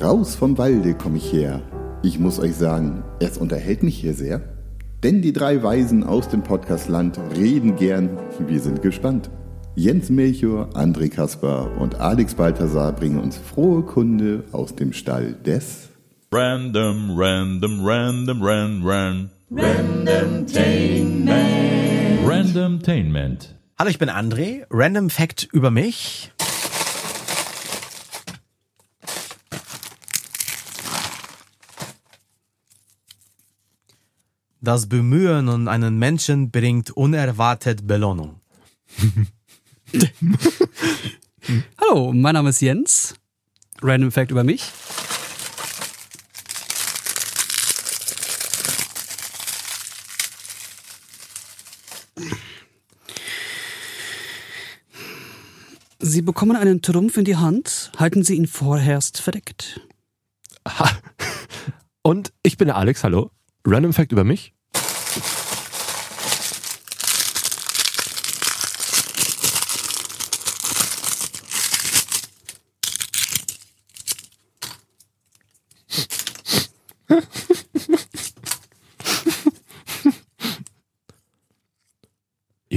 Raus vom Walde komme ich her. Ich muss euch sagen, es unterhält mich hier sehr. Denn die drei Weisen aus dem Podcastland reden gern. Wir sind gespannt. Jens Melchior, André Kaspar und Alex Balthasar bringen uns frohe Kunde aus dem Stall des Random, random, random, ran, ran. Randomtainment. Hallo, ich bin André. Random Fact über mich. Das Bemühen um einen Menschen bringt unerwartet Belohnung. Hallo, mein Name ist Jens. Random Fact über mich. Sie bekommen einen Trumpf in die Hand, halten Sie ihn vorerst verdeckt. Und ich bin der Alex, hallo. Random Fact über mich.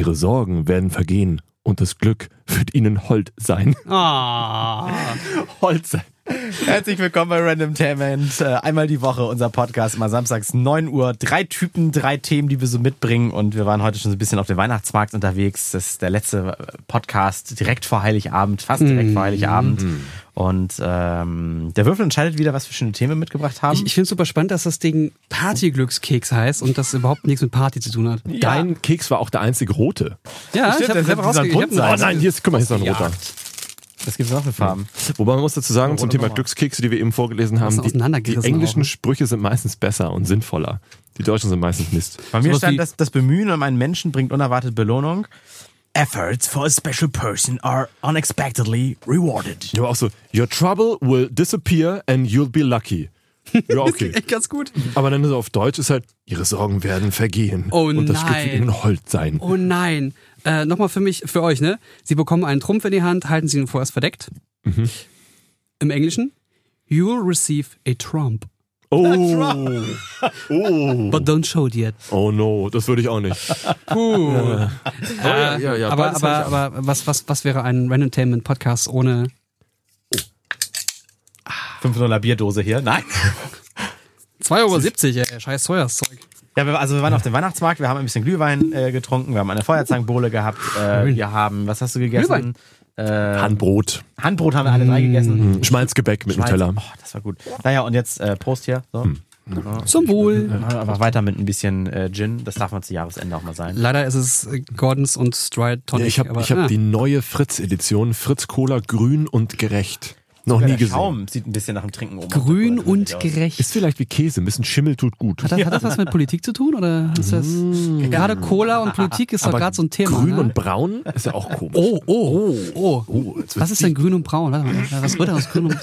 Ihre Sorgen werden vergehen und das Glück wird Ihnen hold sein. Ah, Holz. Herzlich willkommen bei Randomtainment. Äh, Einmal die Woche unser Podcast, immer samstags 9 Uhr. Drei Typen, drei Themen, die wir so mitbringen. Und wir waren heute schon so ein bisschen auf dem Weihnachtsmarkt unterwegs. Das ist der letzte äh, Podcast direkt vor Heiligabend, fast direkt vor Heiligabend. Und ähm, der Würfel entscheidet wieder, was wir für schöne Themen mitgebracht haben. ich, ich finde es super spannend, dass das Ding Partyglückskeks heißt und das überhaupt nichts mit Party zu tun hat. Dein Keks war auch der einzige rote. Ja, Stimmt, ich habe selber hab Oh nein, hier ist, guck mal, hier ist noch ein roter. Was gibt's noch für Farben? Wobei man muss dazu sagen, zum Thema. Glückskekse, die wir eben vorgelesen haben, die, die englischen auch. Sprüche sind meistens besser und sinnvoller. Die deutschen sind meistens Mist. Bei mir wie- stand, dass das Bemühen um einen Menschen bringt unerwartet Belohnung. Efforts for a special person are unexpectedly rewarded. Ja, aber auch so, your trouble will disappear and you'll be lucky. Ja, okay. Echt ganz gut. aber dann so auf Deutsch ist halt, ihre Sorgen werden vergehen. Oh und das Glück wird nein. ihnen hold sein. Oh nein. Äh, Nochmal für mich, für euch, ne? Sie bekommen einen Trumpf in die Hand, halten Sie ihn vorerst verdeckt. Im Englischen, you'll receive a trump. Oh, oh, But don't show it yet. oh no, das würde ich auch nicht. Puh. ja, ja, ja, aber beides aber, ich aber was, was, was wäre ein Randomtainment-Podcast ohne 500er Bierdose hier. Nein. 2,70 Euro, ey, scheiß teures Zeug. Ja, wir, also wir waren auf dem Weihnachtsmarkt, wir haben ein bisschen Glühwein äh, getrunken, wir haben eine Feuerzangenbowle gehabt, äh, wir haben, was hast du gegessen? Glühwein. Äh, Handbrot, Handbrot haben wir alle drei gegessen. Schmalzgebäck mit Schmalz. Nutella. Oh, das war gut. Naja, und jetzt äh, Prost hier. So. Zum Wohl. Machen wir einfach weiter mit ein bisschen äh, Gin. Das darf man zu Jahresende auch mal sein. Leider ist es Gordons und Stride Tonic. Ja, ich habe hab ah. die neue Fritz-Edition, Fritz Cola grün und gerecht. Noch Ja, nie der gesehen. Schaum sieht ein bisschen nach dem Trinken oben. Grün aus. und gerecht. Ist vielleicht wie Käse, ein bisschen Schimmel tut gut. Hat das, hat das was mit Politik zu tun? Oder ist das. Gerade Cola und Politik ist doch gerade so ein Thema. grün ne? und braun ist ja auch komisch. Oh, oh, oh. Oh, wird's Was ist denn grün und braun? Warte mal, was wird denn aus grün und.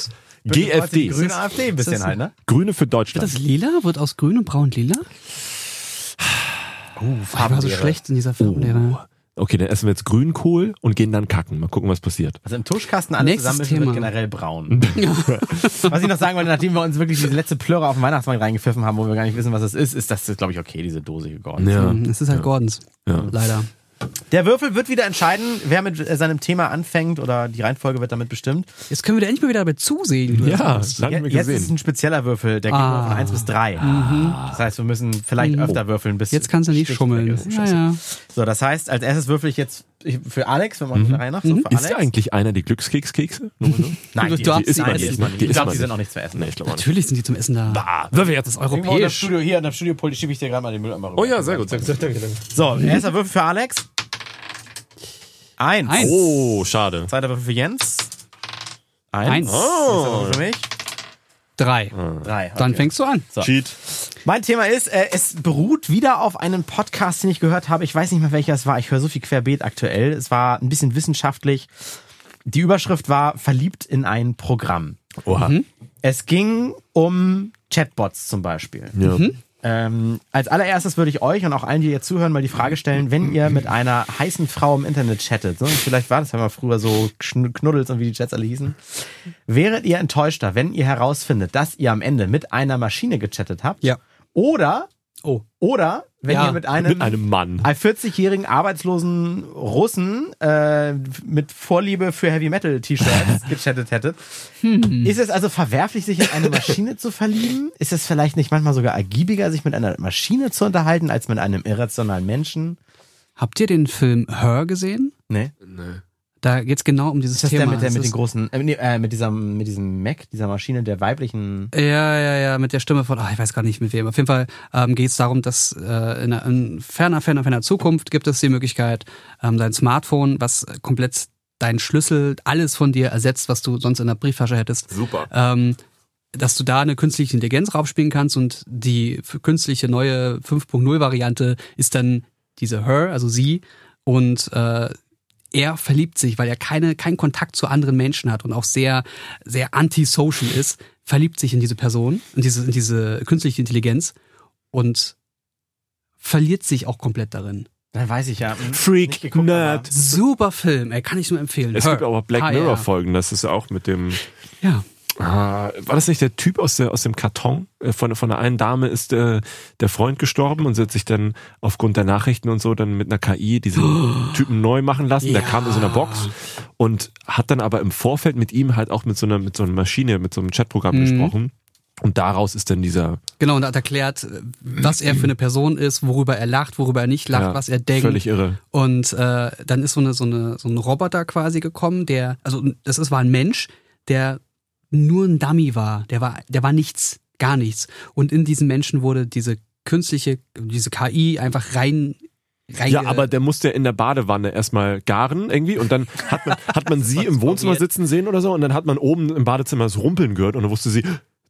GFD. Grüne AfD ein bisschen halt, ne? Grüne für Wird Deutschland. das lila? Wird aus grün und braun lila? Uh, Ich war so schlecht in dieser Farbenlehre. Okay, dann essen wir jetzt Grünkohl und gehen dann kacken. Mal gucken, was passiert. Also im Tuschkasten alles Nächstes zusammenmischen wird generell braun. was ich noch sagen wollte, nachdem wir uns wirklich diese letzte Plörre auf dem Weihnachtsmarkt reingepfiffen haben, wo wir gar nicht wissen, was das ist, ist das, glaube ich, okay, diese Dose hier geworden. Ja. Es ist halt Gordons. Ja. Leider. Der Würfel wird wieder entscheiden, wer mit äh, seinem Thema anfängt oder die Reihenfolge wird damit bestimmt. Jetzt können wir da endlich mal wieder dabei zusehen. das Ja, lange Je- wir Jetzt ist ein spezieller Würfel, der geht nur Ah. von 1 bis 3. Das heißt, wir müssen vielleicht öfter würfeln, bis Jetzt kannst du nicht schummeln. ja. So, das heißt, als erstes würfel ich jetzt ich- für Alex, wenn man mhm. Reihe nach, so für Ist Alex. ja eigentlich einer die Glückskekskekse? Nein, Du die, die, die isst man nicht. Die Ich glaube, die sind auch nicht zu essen. Nee, ich nicht. Natürlich sind die zum Essen da. Würfel jetzt. Der Europäisch. Studio, hier in der Studiopult schiebe ich dir gerade mal den Mülleimer rüber. Oh ja, sehr gut. Sehr gut. Danke, danke. So, erster Würfel für Alex. Eins. Eins. Oh, schade. Zweiter Würfel für Jens. Eins. Eins. Nächster Würfel für mich. Drei. Drei. Dann okay. fängst du an. So. Cheat. Mein Thema ist, äh, es beruht wieder auf einem Podcast, den ich gehört habe. Ich weiß nicht mehr, welcher es war. Ich höre so viel querbeet aktuell. Es war ein bisschen wissenschaftlich. Die Überschrift war Verliebt in ein Programm. Oha. Es ging um Chatbots zum Beispiel. Ja. Ähm, als allererstes würde ich euch und auch allen, die jetzt zuhören, mal die Frage stellen, wenn ihr mit einer heißen Frau im Internet chattet, so, vielleicht war das ja mal früher so Kn- Knuddels und wie die Chats alle hießen, wäret ihr enttäuschter, wenn ihr herausfindet, dass ihr am Ende mit einer Maschine gechattet habt? Ja. Oder, Oh. oder wenn Ja, ihr mit einem, Mit einem Mann. einem 40-jährigen arbeitslosen Russen äh, mit Vorliebe für Heavy Metal T-Shirts gechattet hättet. Ist es also verwerflich, sich in eine Maschine zu verlieben? Ist es vielleicht nicht manchmal sogar ergiebiger, sich mit einer Maschine zu unterhalten, als mit einem irrationalen Menschen? Habt ihr den Film Her gesehen? Nee. Da geht's genau um dieses Ist das Thema. der mit, der, Es mit den ist- großen, äh, äh, mit diesem, mit diesem Mac, dieser Maschine, der weiblichen. Ja, ja, ja, mit der Stimme von, ah, ich weiß gar nicht mit wem. Auf jeden Fall ähm, geht es darum, dass äh, in, einer, in ferner, ferner, ferner Zukunft gibt es die Möglichkeit, ähm, dein Smartphone, was komplett deinen Schlüssel, alles von dir ersetzt, was du sonst in der Brieftasche hättest, Super. ähm, dass du da eine künstliche Intelligenz raufspielen kannst und die künstliche neue 5.0 Variante ist dann diese Her, also sie und äh, er verliebt sich, weil er keine, keinen Kontakt zu anderen Menschen hat und auch sehr, sehr antisocial ist, verliebt sich in diese Person, in diese, in diese künstliche Intelligenz und verliert sich auch komplett darin. Dann weiß ich ja. hm, Freak, geguckt, Nerd. Super Film, ey, kann ich nur empfehlen. Es Her. gibt aber Black Ah, ja. Mirror Folgen, das ist auch mit dem Ja. Ah, war das nicht der Typ aus, der, aus dem Karton? Äh, Von, von der einen Dame ist äh, der Freund gestorben und sie hat sich dann aufgrund der Nachrichten und so dann mit einer KI diesen Typen neu machen lassen. Der Ja. kam in so einer Box und hat dann aber im Vorfeld mit ihm halt auch mit so einer, mit so einer Maschine, mit so einem Chatprogramm Mhm. gesprochen. Und daraus ist dann dieser Genau, und hat erklärt, äh, was er für eine Person ist, worüber er lacht, worüber er nicht lacht, ja, was er denkt. völlig irre. Und äh, dann ist so eine so eine so ein Roboter quasi gekommen, der also das ist war ein Mensch, der nur ein Dummy war, der war der war nichts, gar nichts. Und in diesen Menschen wurde diese künstliche diese KI einfach rein Ja, aber der musste ja in der Badewanne erstmal garen irgendwie und dann hat man, hat man sie im Wohnzimmer sitzen sehen oder so und dann hat man oben im Badezimmer das Rumpeln gehört und dann wusste sie,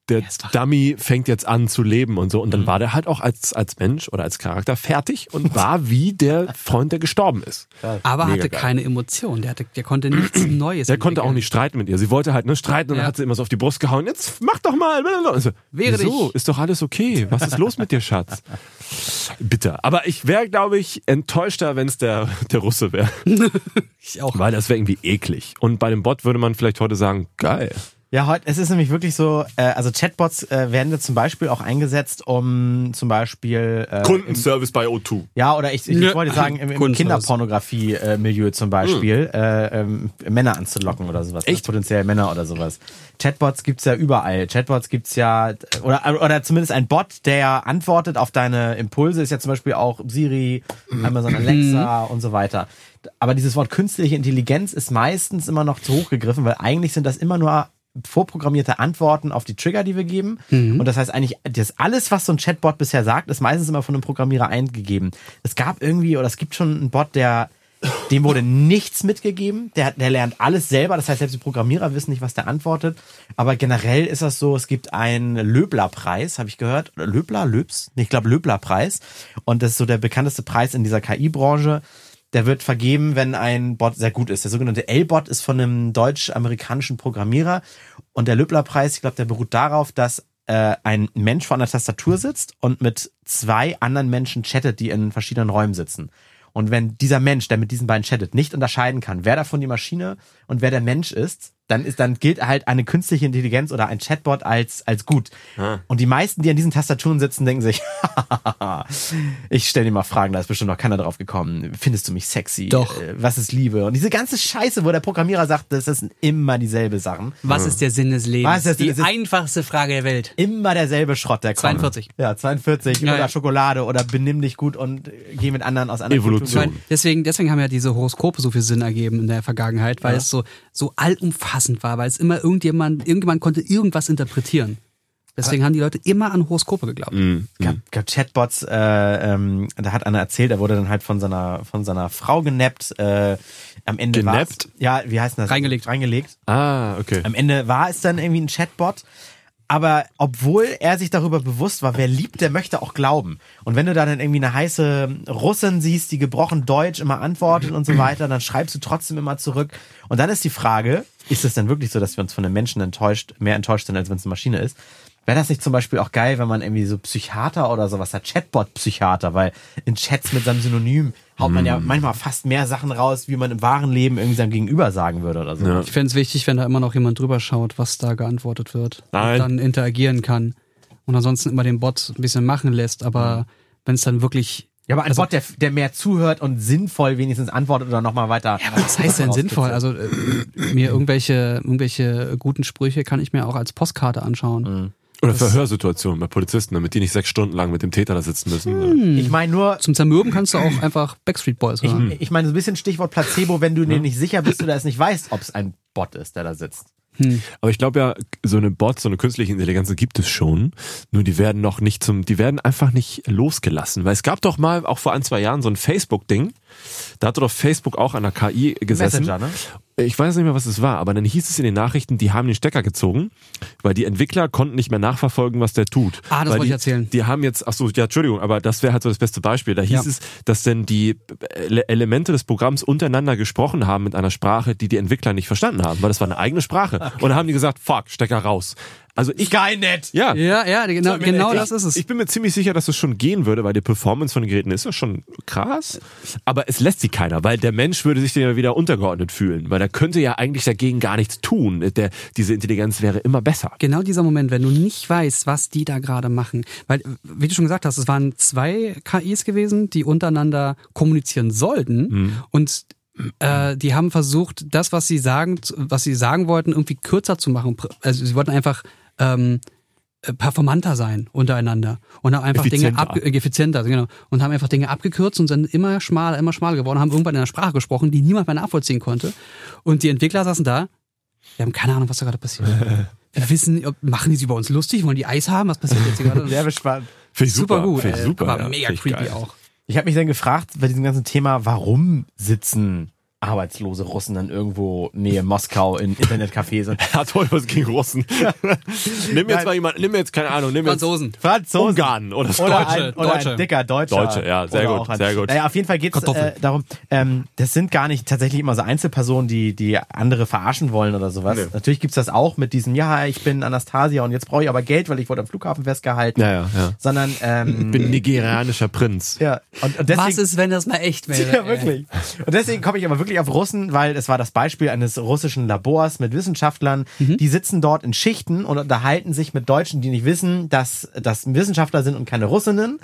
der Dummy fängt jetzt an zu leben und so und dann Mhm. war der halt auch als, als Mensch oder als Charakter fertig und war wie der Freund, der gestorben ist. aber Mega hatte geil. keine Emotion, der hatte der konnte nichts Neues. Der konnte auch nicht streiten mit ihr. Sie wollte halt ne, streiten und dann hat sie immer so auf die Brust gehauen. Jetzt mach doch mal. So, Wehre Wieso? dich. Ist doch alles okay. Was ist los mit dir, Schatz? Bitter. Aber ich wäre, glaube ich, enttäuschter, wenn es der, der Russe wäre. Ich auch. Weil das wäre irgendwie eklig. Und bei dem Bot würde man vielleicht heute sagen, geil. Ja, heute, es ist nämlich wirklich so, äh, also Chatbots äh, werden jetzt zum Beispiel auch eingesetzt, um zum Beispiel äh, im, Kundenservice bei O2. ja, oder ich, ich Nö. wollte sagen, im, im. Kinderpornografie-Milieu zum Beispiel, äh, ähm, Männer anzulocken oder sowas. Echt? Potenziell Männer oder sowas. Chatbots gibt's ja überall. Chatbots gibt's ja, oder, oder zumindest ein Bot, der antwortet auf deine Impulse, ist ja zum Beispiel auch Siri, Amazon Alexa und so weiter. Aber dieses Wort künstliche Intelligenz ist meistens immer noch zu hoch gegriffen, weil eigentlich sind das immer nur vorprogrammierte Antworten auf die Trigger, die wir geben. Und das heißt eigentlich, das alles, was so ein Chatbot bisher sagt, ist meistens immer von einem Programmierer eingegeben. Es gab irgendwie, oder es gibt schon einen Bot, der, dem wurde nichts mitgegeben. Der, der lernt alles selber. Das heißt, selbst die Programmierer wissen nicht, was der antwortet. Aber generell ist das so, es gibt einen Löbler-Preis, habe ich gehört. Löbler, Löbs? Ich glaube Löbler-Preis. Und das ist so der bekannteste Preis in dieser KI-Branche. Der wird vergeben, wenn ein Bot sehr gut ist. Der sogenannte L-Bot ist von einem deutsch-amerikanischen Programmierer. Und der Löbler-Preis, ich glaube, der beruht darauf, dass äh, ein Mensch vor einer Tastatur sitzt und mit zwei anderen Menschen chattet, die in verschiedenen Räumen sitzen. Und wenn dieser Mensch, der mit diesen beiden chattet, nicht unterscheiden kann, wer davon die Maschine und wer der Mensch ist, dann ist, dann gilt halt eine künstliche Intelligenz oder ein Chatbot als, als gut. Und die meisten, die an diesen Tastaturen sitzen, denken sich, ich stelle dir mal Fragen, da ist bestimmt noch keiner drauf gekommen. Findest du mich sexy? Doch. Äh, Was ist Liebe? Und diese ganze Scheiße, wo der Programmierer sagt, das sind immer dieselbe Sachen. Was ist der Sinn des Lebens? Was ist Sinn die des- einfachste Frage der Welt. Immer derselbe Schrott, der kommt. 42. Ja, 42. Ja, oder ja. Schokolade oder benimm dich gut und geh mit anderen aus einer Evolution. Meine, deswegen, deswegen haben ja diese Horoskope so viel Sinn ergeben in der Vergangenheit, weil es so, so allumfassend war, weil es immer irgendjemand, irgendjemand konnte irgendwas interpretieren. Deswegen haben die Leute immer an Horoskope geglaubt. gab, gab Chatbots, äh, ähm, da hat einer erzählt, er wurde dann halt von seiner von seiner Frau genappt. Äh, am Ende Genappt? Ja, wie heißt denn das? Reingelegt. Reingelegt. Ah, okay. Am Ende war es dann irgendwie ein Chatbot. Aber obwohl er sich darüber bewusst war, wer liebt, der möchte auch glauben. Und wenn du da dann irgendwie eine heiße Russin siehst, die gebrochen Deutsch immer antwortet und so weiter, dann schreibst du trotzdem immer zurück. Und dann ist die Frage, ist es denn wirklich so, dass wir uns von den Menschen enttäuscht, mehr enttäuscht sind, als wenn es eine Maschine ist? Wäre das nicht zum Beispiel auch geil, wenn man irgendwie so Psychiater oder sowas hat, Chatbot-Psychiater, weil in Chats mit seinem Synonym haut man Mm. ja manchmal fast mehr Sachen raus, wie man im wahren Leben irgendwie seinem Gegenüber sagen würde oder so. Ja. Ich fände es wichtig, wenn da immer noch jemand drüber schaut, was da geantwortet wird. Nein. Und dann interagieren kann. Und ansonsten immer den Bot ein bisschen machen lässt. Aber wenn es dann wirklich. Ja, aber ein Also- Bot, der, der mehr zuhört und sinnvoll wenigstens antwortet oder nochmal weiter. Ja, aber was heißt denn sinnvoll? Also äh, mir irgendwelche, irgendwelche guten Sprüche kann ich mir auch als Postkarte anschauen. Oder Verhörsituationen bei Polizisten, damit die nicht sechs Stunden lang mit dem Täter da sitzen müssen. Ich meine nur, Zum Zermürben kannst du auch einfach Backstreet Boys ich, hören. ich meine so ein bisschen Stichwort Placebo, wenn du dir nicht sicher bist oder es nicht weißt, ob es ein Bot ist, der da sitzt. Aber ich glaube ja, so eine Bot, so eine künstliche Intelligenz gibt es schon. Nur die werden noch nicht zum, die werden einfach nicht losgelassen. Weil es gab doch mal, auch vor ein, zwei Jahren, so ein Facebook-Ding. Da hatte doch Facebook auch an der KI gesessen. Messenger, ne? Ich weiß nicht mehr, was es war, aber dann hieß es in den Nachrichten, die haben den Stecker gezogen, weil die Entwickler konnten nicht mehr nachverfolgen, was der tut. Ah, das weil wollte die, ich erzählen. Die haben jetzt, ach so, ja, Entschuldigung, aber das wäre halt so das beste Beispiel. Da hieß Ja. es, dass denn die Ele- Elemente des Programms untereinander gesprochen haben mit einer Sprache, die die Entwickler nicht verstanden haben, weil das war eine eigene Sprache. Und dann haben die gesagt, fuck, Stecker raus. Also ich, Skynet! ja. Ja, ja, genau, genau das ist es. Ich bin mir ziemlich sicher, dass es schon gehen würde, weil die Performance von den Geräten ist ja schon krass. Aber es lässt sie keiner, weil der Mensch würde sich dem ja wieder untergeordnet fühlen, weil er könnte ja eigentlich dagegen gar nichts tun. Der, diese Intelligenz wäre immer besser. Genau dieser Moment, wenn du nicht weißt, was die da gerade machen. Weil, wie du schon gesagt hast, es waren zwei KIs gewesen, die untereinander kommunizieren sollten. Und äh, die haben versucht, das, was sie sagen, was sie sagen wollten, irgendwie kürzer zu machen. Also sie wollten einfach ähm, äh, performanter sein untereinander und haben einfach Dinge Effizienter. ab, äh, effizienter, genau, und haben einfach Dinge abgekürzt und sind immer schmaler, immer schmaler geworden, haben irgendwann in einer Sprache gesprochen, die niemand mehr nachvollziehen konnte. Und die Entwickler saßen da, wir haben keine Ahnung, was da gerade passiert. Wir wissen, ob, machen die sich über uns lustig, wollen die Eis haben, was passiert jetzt hier gerade? Sehr gespannt. Finde ich super, gut, Finde ich super. aber ja. mega creepy geil. auch. Ich habe mich dann gefragt bei diesem ganzen Thema, warum sitzen arbeitslose Russen dann irgendwo Nähe Moskau in Internetcafés und Hat heute was gegen Russen. nimm jetzt Nein. mal jemand, nimm jetzt, keine Ahnung, nimm jetzt Franzosen. Franzosen. Ungarn oder so. Oder, Deutsche, ein, oder Deutsche. ein dicker Deutscher. Deutsche, ja, sehr Oder gut, sehr gut. Naja, auf jeden Fall geht es äh, darum, ähm, das sind gar nicht tatsächlich immer so Einzelpersonen, die, die andere verarschen wollen oder sowas. Nee. Natürlich gibt's das auch mit diesem, ja, ich bin Anastasia und jetzt brauche ich aber Geld, weil ich wurde am Flughafen festgehalten. Ja, ja, ja. Sondern, ähm, Ich bin nigerianischer Prinz. ja, und, und deswegen, Was ist, wenn das mal echt wäre? Ja, wirklich. Und deswegen komme ich aber wirklich auf Russen, weil es war das Beispiel eines russischen Labors mit Wissenschaftlern. Die sitzen dort in Schichten und unterhalten sich mit Deutschen, die nicht wissen, dass das Wissenschaftler sind und keine Russinnen.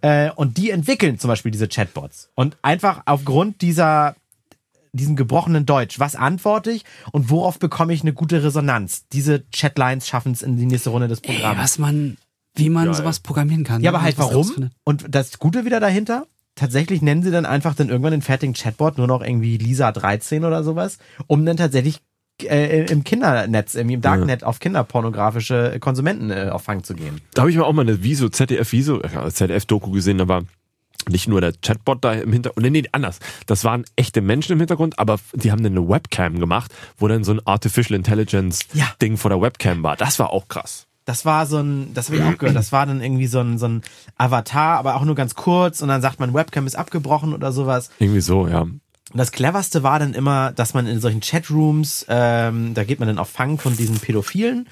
Äh, und die entwickeln zum Beispiel diese Chatbots. Und einfach aufgrund dieser diesem gebrochenen Deutsch, was antworte ich und worauf bekomme ich eine gute Resonanz? Diese Chatlines schaffen es in die nächste Runde des Ey, Programms. was man, wie man Geil. sowas programmieren kann. Ja, ne? aber halt warum? Und das Gute wieder dahinter, tatsächlich nennen sie dann einfach dann irgendwann den fertigen Chatbot nur noch irgendwie Lisa 13 oder sowas, um dann tatsächlich äh, im Kindernetz, im Darknet auf kinderpornografische Konsumenten äh, auf Fang zu gehen. Da habe ich mal auch mal eine Viso, ZDF-Viso, äh, ZDF-Doku gesehen, da war nicht nur der Chatbot da im Hintergrund, nee, nee, anders. Das waren echte Menschen im Hintergrund, aber die haben dann eine Webcam gemacht, wo dann so ein Artificial Intelligence Ja. Ding vor der Webcam war. Das war auch krass. Das war so ein, das habe ich auch gehört, das war dann irgendwie so ein, so ein Avatar, aber auch nur ganz kurz und dann sagt man, Webcam ist abgebrochen oder sowas. Irgendwie so, ja. Und das cleverste war dann immer, dass man in solchen Chatrooms, ähm, da geht man dann auf Fang von diesen Pädophilen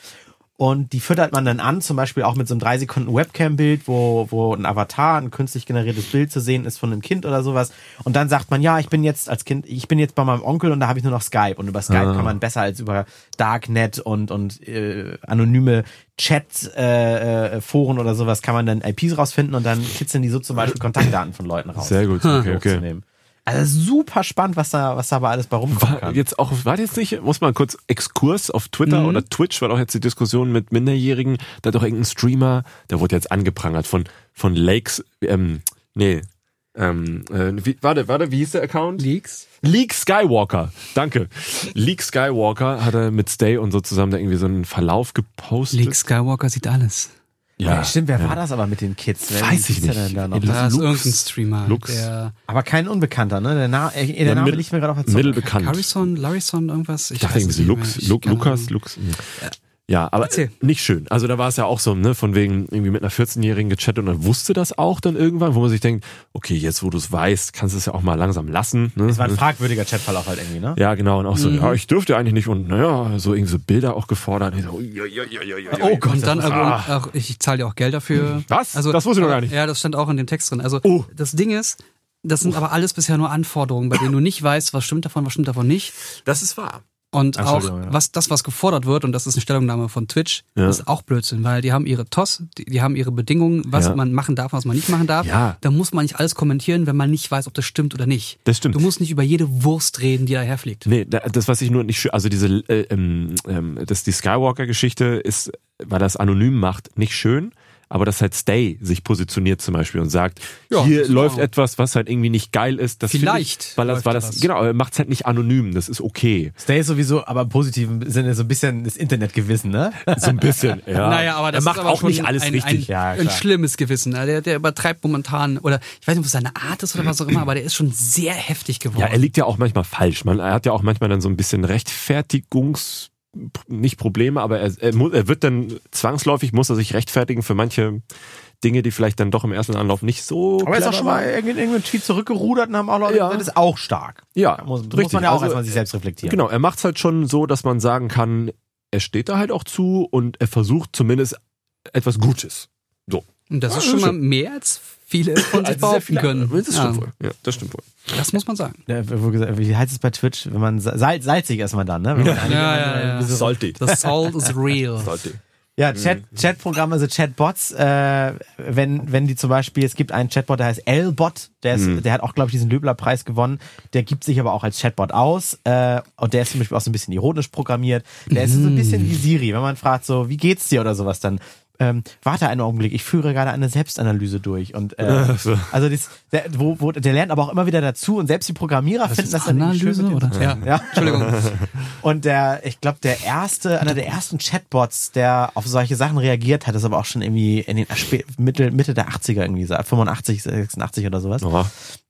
und die füttert man dann an, zum Beispiel auch mit so einem drei Sekunden Webcam-Bild, wo, wo ein Avatar, ein künstlich generiertes Bild zu sehen ist von einem Kind oder sowas. Und dann sagt man, ja, ich bin jetzt als Kind, ich bin jetzt bei meinem Onkel und da habe ich nur noch Skype. Und über Skype kann man besser als über Darknet und, und äh, anonyme Chat-Foren äh, Foren oder sowas kann man dann IPs rausfinden und dann kitzeln die so zum Beispiel Kontaktdaten von Leuten raus. Sehr gut. Okay, okay. Also super spannend, was da, was da aber alles bei rumkommen War jetzt auch, war jetzt nicht, muss man kurz Exkurs auf Twitter Mhm. oder Twitch, weil auch jetzt die Diskussion mit Minderjährigen, da hat doch irgendein Streamer, der wurde jetzt angeprangert von, von Lakes, ähm, nee, ähm, äh, wie, warte, warte, wie hieß der Account? Leaks? Leak Skywalker, danke. Leak Skywalker hat er mit Stay und so zusammen da irgendwie so einen Verlauf gepostet. Leak Skywalker sieht alles. Ja, stimmt, wer war das aber mit den Kids? Wer Weiß ich nicht. denn Da noch? Lux. Da ist Lux. irgendein Streamer. Lux. Der Aber kein Unbekannter, ne? Der, Na äh, der Ja, Name liegt mir gerade auf der Zunge. Mittelbekannt. Harrison, Larison, irgendwas? Ich dachte weiß irgendwie Lux, mehr. Ich Lu Lukas. Lux. Ja, aber Erzähl. nicht schön. Also da war es ja auch so, ne, von wegen irgendwie mit einer 14-Jährigen gechattet und dann wusste das auch dann irgendwann, wo man sich denkt, okay, jetzt wo du es weißt, kannst du es ja auch mal langsam lassen. Ne? Das war ein fragwürdiger Chatfall auch halt irgendwie, ne? ja, genau. Und auch so, Mhm. ja, ich dürfte eigentlich nicht und naja, so irgendwie so Bilder auch gefordert. So, ui, ui. Oh Gott, Und dann, das also, auch, ich zahle ja auch Geld dafür. Was? Also, Das wusste ich noch gar nicht. Ja, das stand auch in dem Text drin. Also Oh. das Ding ist, das sind aber alles bisher nur Anforderungen, bei denen du nicht weißt, was stimmt davon, was stimmt davon nicht. Das ist wahr. Und auch ja. was das, was gefordert wird, und das ist eine Stellungnahme von Twitch, Ja. ist auch Blödsinn, weil die haben ihre TOS, die, die haben ihre Bedingungen, was Ja. man machen darf, was man nicht machen darf. Ja. Da muss man nicht alles kommentieren, wenn man nicht weiß, ob das stimmt oder nicht. Das stimmt. Du musst nicht über jede Wurst reden, die daherfliegt. Nee, da- das, was ich nur nicht also diese, äh, ähm, ähm, das, die Skywalker-Geschichte ist, weil das anonym macht, nicht schön. Aber dass halt Stay sich positioniert zum Beispiel und sagt, Ja, hier das läuft auch- etwas, was halt irgendwie nicht geil ist. Das Vielleicht Ich, weil das, weil das, was. genau, er macht es halt nicht anonym, das ist okay. Stay ist sowieso, aber im positiven Sinne so ein bisschen das Internetgewissen, ne? So ein bisschen, ja. Naja, aber das er macht ist aber auch nicht alles ein, richtig. Ein, Ja, ein schlimmes Gewissen. Der, der übertreibt momentan, oder ich weiß nicht, ob es seine Art ist oder was auch immer, aber der ist schon sehr heftig geworden. Ja, er liegt ja auch manchmal falsch. Man, er hat ja auch manchmal dann so ein bisschen Rechtfertigungs, nicht Probleme, aber er, er, muss, er wird dann zwangsläufig, muss er sich rechtfertigen für manche Dinge, die vielleicht dann doch im ersten Anlauf nicht so Aber er ist auch schon mal irgendeinen Tweet zurückgerudert und haben auch Leute Ja. das ist auch stark. Ja, Da muss, muss richtig. man ja auch Also, erstmal sich selbst reflektieren. Genau, er macht es halt schon so, dass man sagen kann, er steht da halt auch zu und er versucht zumindest etwas Gutes. So. Und das Ja, ist schon das mal mehr als viele von sich Also sehr behaupten viele- können. Das stimmt ja, wohl. Ja, das stimmt wohl. das muss man sagen. Ja, Wie heißt es bei Twitch? Wenn man salz, salzig erstmal dann, ne? Wenn man einige- Ja, ja, ja. Sollte. The salt is real. Sollte. Ja, Chat, Chatprogramme, also Chatbots, äh, wenn, wenn die zum Beispiel, es gibt einen Chatbot, der heißt L-Bot, der, ist, der hat auch, glaube ich, diesen Löbler-Preis gewonnen, der gibt sich aber auch als Chatbot aus äh, und der ist zum Beispiel auch so ein bisschen ironisch programmiert. Der ist so ein bisschen wie Siri, wenn man fragt so, wie geht's dir oder sowas, dann ähm, warte einen Augenblick, ich führe gerade eine Selbstanalyse durch und äh, so. also das, der, wo, wo, der lernt aber auch immer wieder dazu und selbst die Programmierer finden das dann irgendwie schön Analyse mit oder? Ja. ja. Entschuldigung. Und der, ich glaube, der erste, einer der ersten Chatbots, der auf solche Sachen reagiert hat, ist aber auch schon irgendwie in den Mitte, Mitte der 80er irgendwie, so 85, 86 oder sowas. Oh.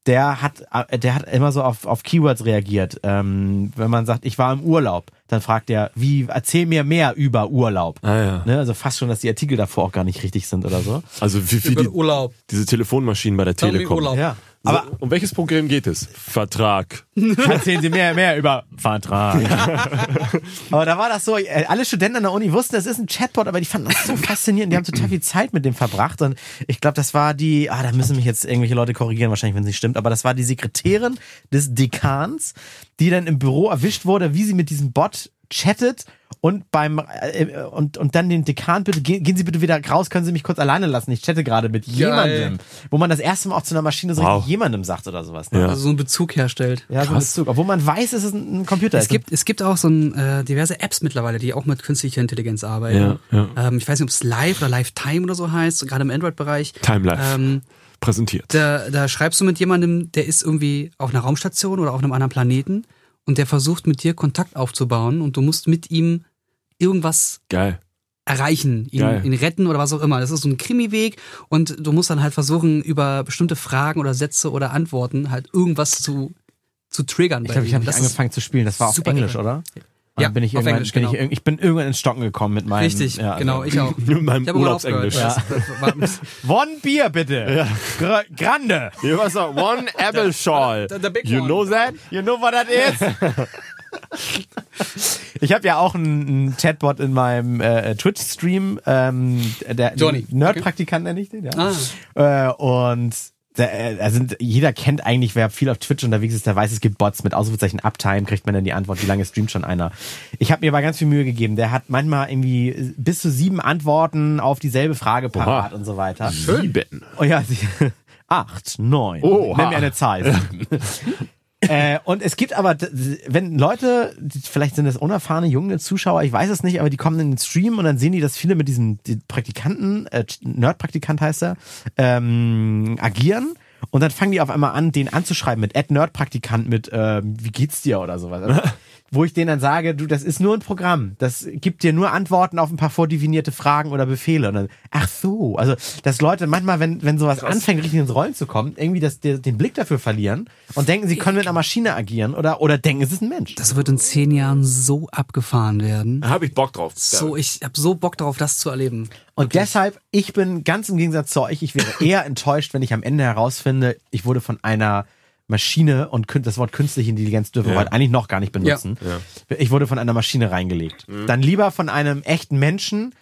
Der hat, äh, der hat immer so auf, auf Keywords reagiert. Ähm, wenn man sagt, ich war im Urlaub, dann fragt er, wie, erzähl mir mehr über Urlaub. Ah, ja. Ne? Also fast schon, dass die Artikel davor auch gar nicht richtig sind oder so. Also wie, wie Über die, Urlaub. diese Telefonmaschinen bei der Tell Telekom. Urlaub. Ja. Aber um welches Programm geht es? Vertrag. erzählen Sie mehr, mehr über Vertrag. aber da war das so, äh, alle Studenten an der Uni wussten, das ist ein Chatbot, aber die fanden das so faszinierend. Die haben total viel Zeit mit dem verbracht. Und ich glaube, das war die, ah, da müssen mich jetzt irgendwelche Leute korrigieren, wahrscheinlich, wenn es nicht stimmt, aber das war die Sekretärin des Dekans, die dann im Büro erwischt wurde, wie sie mit diesem Bot chattet und beim äh, und und dann den Dekan bitte gehen, gehen Sie bitte wieder raus, können Sie mich kurz alleine lassen. Ich chatte gerade mit jemandem, wo man das erste Mal auch zu einer Maschine so Wow. jemandem sagt oder sowas. Ne? Ja. Also so einen Bezug herstellt. Ja, so ein Bezug. Obwohl man weiß, es ist ein ein Computer. Es gibt, es gibt auch so ein, äh, diverse Apps mittlerweile, die auch mit künstlicher Intelligenz arbeiten. Ja, Ähm, ich weiß nicht, ob es Live oder Lifetime oder so heißt, gerade im Android-Bereich. Timelife. Ähm, Präsentiert. da, da schreibst du mit jemandem, der ist irgendwie auf einer Raumstation oder auf einem anderen Planeten und der versucht mit dir Kontakt aufzubauen und du musst mit ihm irgendwas Geil. erreichen, ihn, Geil. ihn retten oder was auch immer. Das ist so ein Krimi-Weg und du musst dann halt versuchen, über bestimmte Fragen oder Sätze oder Antworten halt irgendwas zu, zu triggern. Ich glaube, ich habe nicht angefangen zu spielen. Das war auf super Englisch, oder? Ja, bin ich auf irgendwann, Englisch, bin ich, genau. irg- ich bin irgendwann ins Stocken gekommen mit meinem. Richtig, ja, also- genau, ich auch. Mit meinem Ich Urlaubsenglisch. war, One Bier bitte. Gr Grande. Hier was noch? One apple shawl. The- the big you one. know that? You know what that is? ich habe ja auch einen, Chatbot in meinem äh, Twitch-Stream. Ähm, der Johnny. Nerd-Praktikant nenne ich den, ja. Ah. Äh, und äh, also jeder kennt eigentlich, wer viel auf Twitch unterwegs ist, der weiß, es gibt Bots mit Ausrufezeichen Uptime, kriegt man dann die Antwort, wie lange streamt schon einer. Ich habe mir aber ganz viel Mühe gegeben. Der hat manchmal irgendwie bis zu sieben Antworten auf dieselbe Frage parat Oha. und so weiter. Sieben. Oh ja, sie, acht, neun. Oha. Nenn mir eine Zahl. äh, und es gibt aber, wenn Leute, vielleicht sind das unerfahrene junge Zuschauer, ich weiß es nicht, aber die kommen in den Stream und dann sehen die, dass viele mit diesem die Praktikanten, äh, Nerd-Praktikant heißt er, ähm, agieren. Und dann fangen die auf einmal an, den anzuschreiben mit Ad Nerd-Praktikant mit, ähm, wie geht's dir oder sowas. Wo ich denen dann sage, du, das ist nur ein Programm. Das gibt dir nur Antworten auf ein paar vordefinierte Fragen oder Befehle. Und dann, ach so. Also, dass Leute manchmal, wenn, wenn sowas anfängt, richtig ins Rollen zu kommen, irgendwie das, der, den Blick dafür verlieren und denken, sie können mit einer Maschine agieren oder, oder denken, es ist ein Mensch. Das wird in zehn Jahren so abgefahren werden. Da habe ich Bock drauf. So, ich habe so Bock darauf, das zu erleben. Und deshalb, ich bin ganz im Gegensatz zu euch, ich wäre eher enttäuscht, wenn ich am Ende herausfinde, ich wurde von einer Maschine und kün- das Wort künstliche Intelligenz dürfen wir Ja. heute eigentlich noch gar nicht benutzen. Ich wurde von einer Maschine reingelegt. Dann lieber von einem echten Menschen,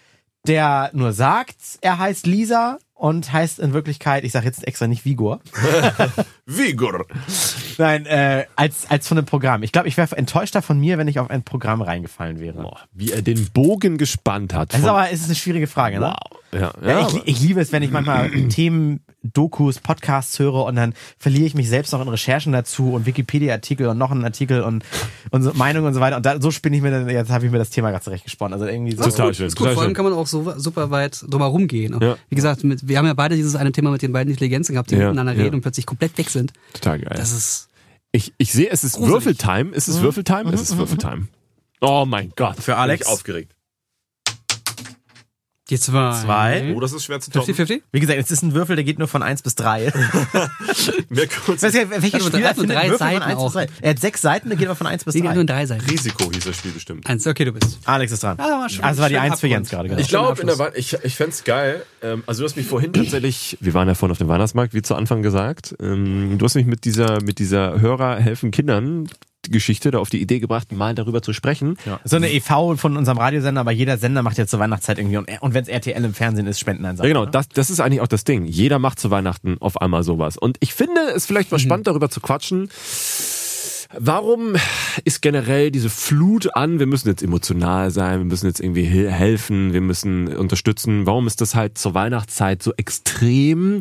der nur sagt, er heißt Lisa und heißt in Wirklichkeit, ich sage jetzt extra nicht Vigor, Vigor. nein, äh, als, als von einem Programm. Ich glaube, ich wäre enttäuschter von mir, wenn ich auf ein Programm reingefallen wäre. Boah, wie er den Bogen gespannt hat. Das ist aber es ist eine schwierige Frage, ne? wow. Ja, Ja, ja, ich, ich liebe es, wenn ich manchmal Themen, Dokus, Podcasts höre und dann verliere ich mich selbst noch in Recherchen dazu und Wikipedia-Artikel und noch einen Artikel und, und so Meinung und so weiter. Und da, so spinne ich mir dann, jetzt habe ich mir das Thema gerade zurechtgesponnen. Also irgendwie so. Total schön. Ist gut, total vor allem kann man auch so super weit drum herum gehen. Ja. Wie gesagt, mit, wir haben ja beide dieses eine Thema mit den beiden Intelligenzen gehabt, die Ja, miteinander ja. reden und plötzlich komplett weg sind. Total geil. Das ist Ich, ich sehe, es ist. Würfeltime. Ist es Würfeltime? Es ist Würfeltime. Oh mein Gott. Für Alex? Bin ich aufgeregt. Die zwei. Zwei. Oh, das ist schwer zu toppen. 50-50? Wie gesagt, es ist ein Würfel, der geht nur von 1 bis 3. Mehr kurz. Weißt du, welcher Hat nur Spieler drei- Seiten von 1 bis auch. 3? Er hat sechs Seiten, der geht aber von 1 bis Nee, die hat nur 3. drei Seiten. Risiko hieß das Spiel bestimmt. Eins, okay, du bist. Alex ist dran. Ah, war schön- also war die schön 1 für Jens gerade. Genau. Ich glaube, ich, ich fänd's geil. Ähm, also du hast mich vorhin tatsächlich, wir waren ja vorhin auf dem Weihnachtsmarkt, wie zu Anfang gesagt. Ähm, du hast mich mit dieser, mit dieser Hörer helfen Kindern Geschichte da auf die Idee gebracht, mal darüber zu sprechen. Ja. So eine EV von unserem Radiosender, aber jeder Sender macht ja zur Weihnachtszeit irgendwie und, und wenn es RTL im Fernsehen ist, Spendeneinsatz. Ja, genau, ne? das, das ist eigentlich auch das Ding. Jeder macht zu Weihnachten auf einmal sowas. Und ich finde es vielleicht mal spannend, darüber zu quatschen. Warum ist generell diese Flut an, wir müssen jetzt emotional sein, wir müssen jetzt irgendwie he- helfen, wir müssen unterstützen. Warum ist das halt zur Weihnachtszeit so extrem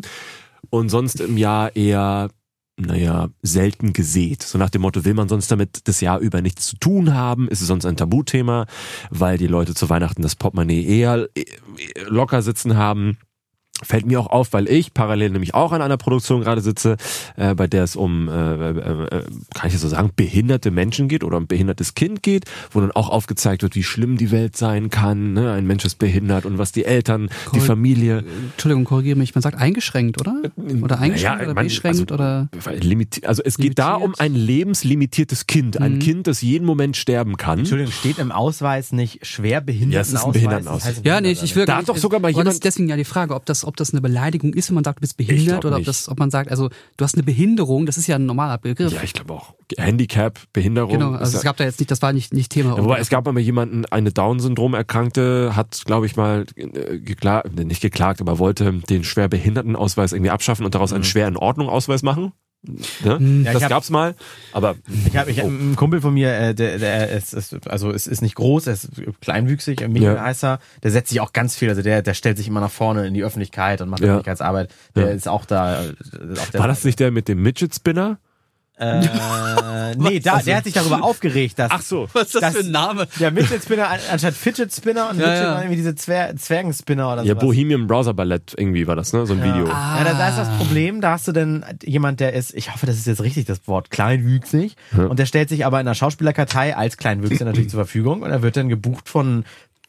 und sonst im Jahr eher, naja, selten gesät? So nach dem Motto, will man sonst damit das Jahr über nichts zu tun haben? Ist es sonst ein Tabuthema, weil die Leute zu Weihnachten das Portemonnaie eher äh, locker sitzen haben? Fällt mir auch auf, weil ich parallel nämlich auch an einer Produktion gerade sitze, äh, bei der es um, äh, äh, äh, kann ich das so sagen, behinderte Menschen geht oder um behindertes Kind geht, wo dann auch aufgezeigt wird, wie schlimm die Welt sein kann. Ne? Ein Mensch ist behindert und was die Eltern, die Korre- Familie. Entschuldigung, korrigiere mich. Man sagt eingeschränkt, oder? Oder eingeschränkt Naja, oder man- beschränkt also- oder? Limiti also es geht da um Limitiert? ein lebenslimitiertes Kind, ein Kind, das jeden Moment sterben kann. Entschuldigung, steht im Ausweis nicht schwer Behindertenausweis? Ja, es ist ein Behindertenausweis. Das heißt Ja, nee, ich will Da hat doch sogar mal jemand- ist deswegen ja die Frage, ob das, ob das eine Beleidigung ist, wenn man sagt, du bist behindert oder ob das, ob man sagt, also du hast eine Behinderung, das ist ja ein normaler Begriff. Ja, ich glaube auch. Handicap, Behinderung. genau, also ja- es gab da jetzt nicht, das war nicht, nicht Thema. Ja, wobei es gab mal jemanden, eine Down-Syndrom-Erkrankte, hat, glaube ich, mal äh, geklagt, nicht geklagt, aber wollte den Schwerbehindertenausweis irgendwie abschaffen und daraus einen Schwer-in-Ordnung-Ausweis machen. Ne? Mhm. Ja, das hab- gab's mal, aber Ich habe ich hab einen Kumpel von mir, äh, der, der ist, ist, also es ist nicht groß, er ist kleinwüchsig, Michael Ja. heißt er, der setzt sich auch ganz viel, also der, der stellt sich immer nach vorne in die Öffentlichkeit und macht Ja. Öffentlichkeitsarbeit. Der Ja. ist auch da. äh, Auf der war das nicht der mit dem Midget-Spinner? Äh, nee, da, der hat sich darüber aufgeregt, dass. Ach so. Was ist das, Das- für ein Name? Ja, Midget Spinner an- anstatt Fidget Spinner und Ja, Midget ja. irgendwie diese Zwer Zwergenspinner oder Ja, sowas. Bohemian Browser Ballett irgendwie war das, ne? So ein Video. Ja, da, da ist das Problem, da hast du denn jemand, der ist, ich hoffe, das ist jetzt richtig das Wort, kleinwüchsig. Und der stellt sich aber in der Schauspielerkartei als Kleinwüchsig natürlich zur Verfügung und er wird dann gebucht von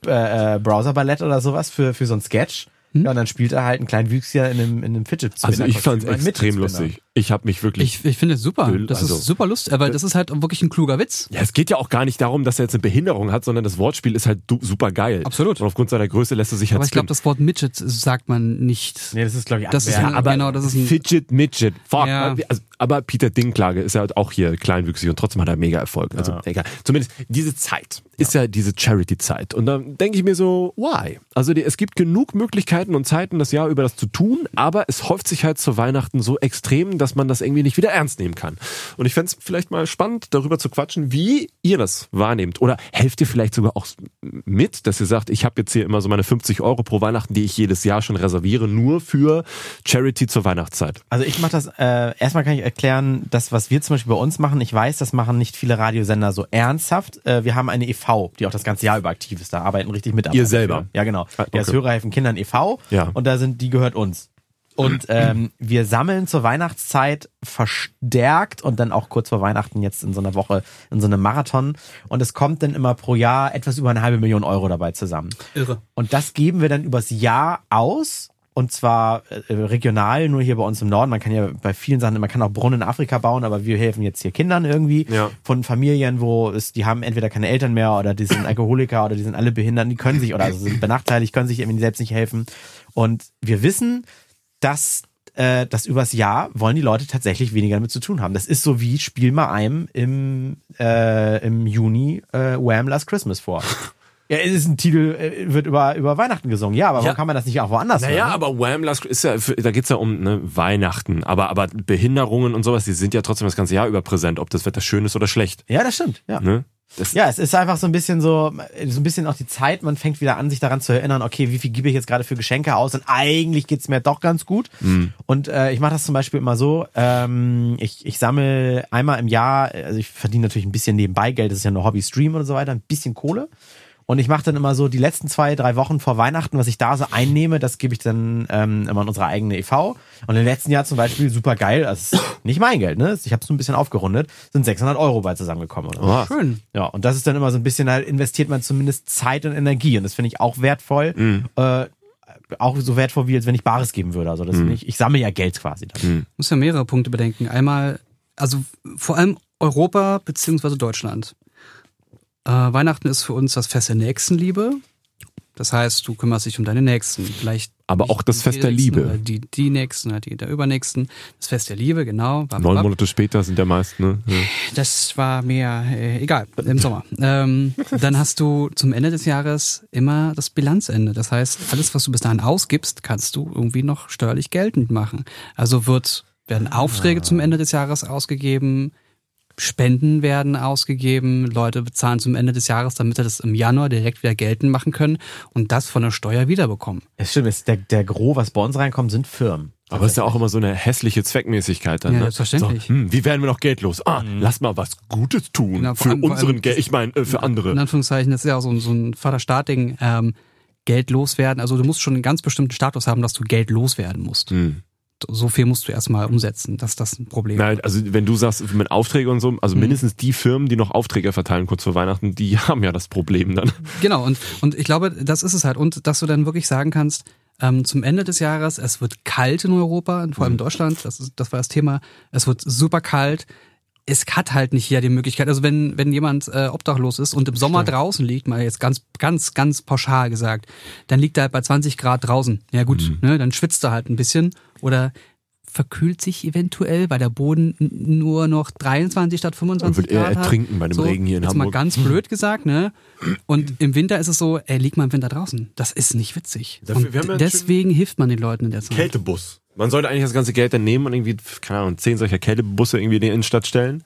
äh, äh, Browser Ballett oder sowas für, für so ein Sketch. Ja, und dann spielt er halt einen Kleinwüchsiger in einem, in einem Fidget Spinner. Also ich fand's extrem lustig. Ich habe mich wirklich Ich, ich finde es super. Das also- ist super lustig, aber das ist halt wirklich ein kluger Witz. Ja, es geht ja auch gar nicht darum, dass er jetzt eine Behinderung hat, sondern das Wortspiel ist halt super geil. Absolut. Und aufgrund seiner Größe lässt er sich halt Aber ich glaube, das Wort Midget sagt man nicht. Nee, das ist, glaube ich, Das ist ja, aber genau, das ist ein, Fidget Midget. Fuck. Ja. Also, aber Peter Dinklage ist ja halt auch hier kleinwüchsig und trotzdem hat er mega Erfolg. Also egal. Zumindest diese Zeit ist ja diese Charity-Zeit. Und dann denke ich mir so, why? Also die, es gibt genug Möglichkeiten und Zeiten, das Jahr über das zu tun, aber es häuft sich halt zu Weihnachten so extrem, dass man das irgendwie nicht wieder ernst nehmen kann. Und ich fände es vielleicht mal spannend, darüber zu quatschen, wie ihr das wahrnehmt. Oder helft ihr vielleicht sogar auch mit, dass ihr sagt, ich habe jetzt hier immer so meine 50 Euro pro Weihnachten, die ich jedes Jahr schon reserviere, nur für Charity zur Weihnachtszeit. Also ich mache das, äh, erstmal kann ich erklären, das, was wir zum Beispiel bei uns machen, ich weiß, das machen nicht viele Radiosender so ernsthaft. Äh, wir haben eine e.V., die auch das ganze Jahr über aktiv ist, da arbeiten richtig Mitarbeiter. Ihr selber? Ja, genau. Ah, Der ist okay. Hörerhelfen Kindern e.V. Ja. und da sind, die gehört uns. Und ähm, wir sammeln zur Weihnachtszeit verstärkt und dann auch kurz vor Weihnachten jetzt in so einer Woche in so einem Marathon. Und es kommt dann immer pro Jahr etwas über eine halbe Million Euro dabei zusammen. Irre. Und das geben wir dann übers Jahr aus. Und zwar äh, regional, nur hier bei uns im Norden. Man kann ja bei vielen Sachen, man kann auch Brunnen in Afrika bauen, aber wir helfen jetzt hier Kindern irgendwie Ja. von Familien, wo es, die haben entweder keine Eltern mehr oder die sind Alkoholiker oder die sind alle behindert, die können sich oder also sind benachteiligt, können sich irgendwie selbst nicht helfen. Und wir wissen, dass äh, das übers Jahr wollen die Leute tatsächlich weniger damit zu tun haben. Das ist so wie Spiel mal einem im, äh, im Juni äh, Wham! Last Christmas vor. Ja, es ist ein Titel, äh, wird über, über Weihnachten gesungen. Ja, aber Ja. warum kann man das nicht auch woanders Naja, hören? aber Wham! Last ist ja, da geht's ja um ne, Weihnachten. Aber, aber Behinderungen und sowas, die sind ja trotzdem das ganze Jahr über präsent, ob das Wetter schön ist oder schlecht. Ja, das stimmt. Ja. Ne? Das, Ja, es ist einfach so ein bisschen so, so ein bisschen auch die Zeit, man fängt wieder an, sich daran zu erinnern, okay, wie viel gebe ich jetzt gerade für Geschenke aus und eigentlich geht's mir doch ganz gut. Und äh, ich mache das zum Beispiel immer so, ähm, ich, ich sammle einmal im Jahr, also ich verdiene natürlich ein bisschen nebenbei Geld, das ist ja nur Hobby-Stream und so weiter, ein bisschen Kohle. Und ich mache dann immer so die letzten zwei, drei Wochen vor Weihnachten, was ich da so einnehme, das gebe ich dann ähm, immer in unsere eigene e.V. Und im letzten Jahr zum Beispiel, super geil, also es ist nicht mein Geld, ne? Ich habe es so ein bisschen aufgerundet, sind 600 Euro bei zusammengekommen oder. Ah. Schön. Ja, und das ist dann immer so ein bisschen, halt investiert man zumindest Zeit und Energie. Und das finde ich auch wertvoll. Äh, auch so wertvoll, wie als wenn ich Bares geben würde. Also das finde ich, ich sammle ja Geld quasi. Dann. muss ja mehrere Punkte bedenken. Einmal, also vor allem Europa beziehungsweise Deutschland. Äh, Weihnachten ist für uns das Fest der Nächstenliebe. Das heißt, du kümmerst dich um deine Nächsten. Vielleicht Aber auch das Fest der Nächsten, Liebe. Die, die Nächsten, die der Übernächsten. Das Fest der Liebe, genau. Bam, neun. Monate später sind der meist, ne? Ja. Das war mir äh, egal, im Sommer. Ähm, dann hast du zum Ende des Jahres immer das Bilanzende. Das heißt, alles, was du bis dahin ausgibst, kannst du irgendwie noch steuerlich geltend machen. Also wird, werden Aufträge zum Ende des Jahres ausgegeben, Spenden werden ausgegeben, Leute bezahlen zum Ende des Jahres, damit sie das im Januar direkt wieder geltend machen können und das von der Steuer wiederbekommen. Es stimmt, es- der, der Gros, was bei uns reinkommt, sind Firmen. Aber es ist ja auch immer so eine hässliche Zweckmäßigkeit dann. Ja, ne? selbstverständlich. So, hm, wie werden wir noch Geld los? Ah, lass mal was Gutes tun. Genau, für allem- vor unseren Geld, ich meine, äh, für andere. In Anführungszeichen, das ist ja auch so ein, so ein Vater-Staat-Ding, ähm, Geld loswerden. Also du musst schon einen ganz bestimmten Status haben, dass du Geld loswerden musst. Hm. So viel musst du erstmal umsetzen. Das ist das ein Problem. Nein, also wenn du sagst, mit Aufträge und so, also Mhm. mindestens die Firmen, die noch Aufträge verteilen kurz vor Weihnachten, die haben ja das Problem dann. Genau, und, und ich glaube, das ist es halt. Und dass du dann wirklich sagen kannst, ähm, zum Ende des Jahres, es wird kalt in Europa, vor allem in Deutschland, das, ist, das war das Thema, es wird super kalt. Es hat halt nicht jeder die Möglichkeit. Also wenn, wenn jemand äh, obdachlos ist und im Sommer draußen liegt, mal jetzt ganz, ganz, ganz pauschal gesagt, dann liegt er halt bei 20 Grad draußen. Ja gut, ne, dann schwitzt er halt ein bisschen oder verkühlt sich eventuell, weil der Boden nur noch 23 statt 25 Und wird eher Grad hat. ertrinken bei dem Regen hier in jetzt Hamburg. mal ganz blöd gesagt, ne? Und im Winter ist es so, ey, lieg mal im Winter draußen. Das ist nicht witzig. Dafür- und wir haben ja deswegen hilft man den Leuten in der Zeit. Kältebus. Man sollte eigentlich das ganze Geld dann nehmen und irgendwie, keine Ahnung, zehn solcher Kältebusse irgendwie in die Innenstadt stellen.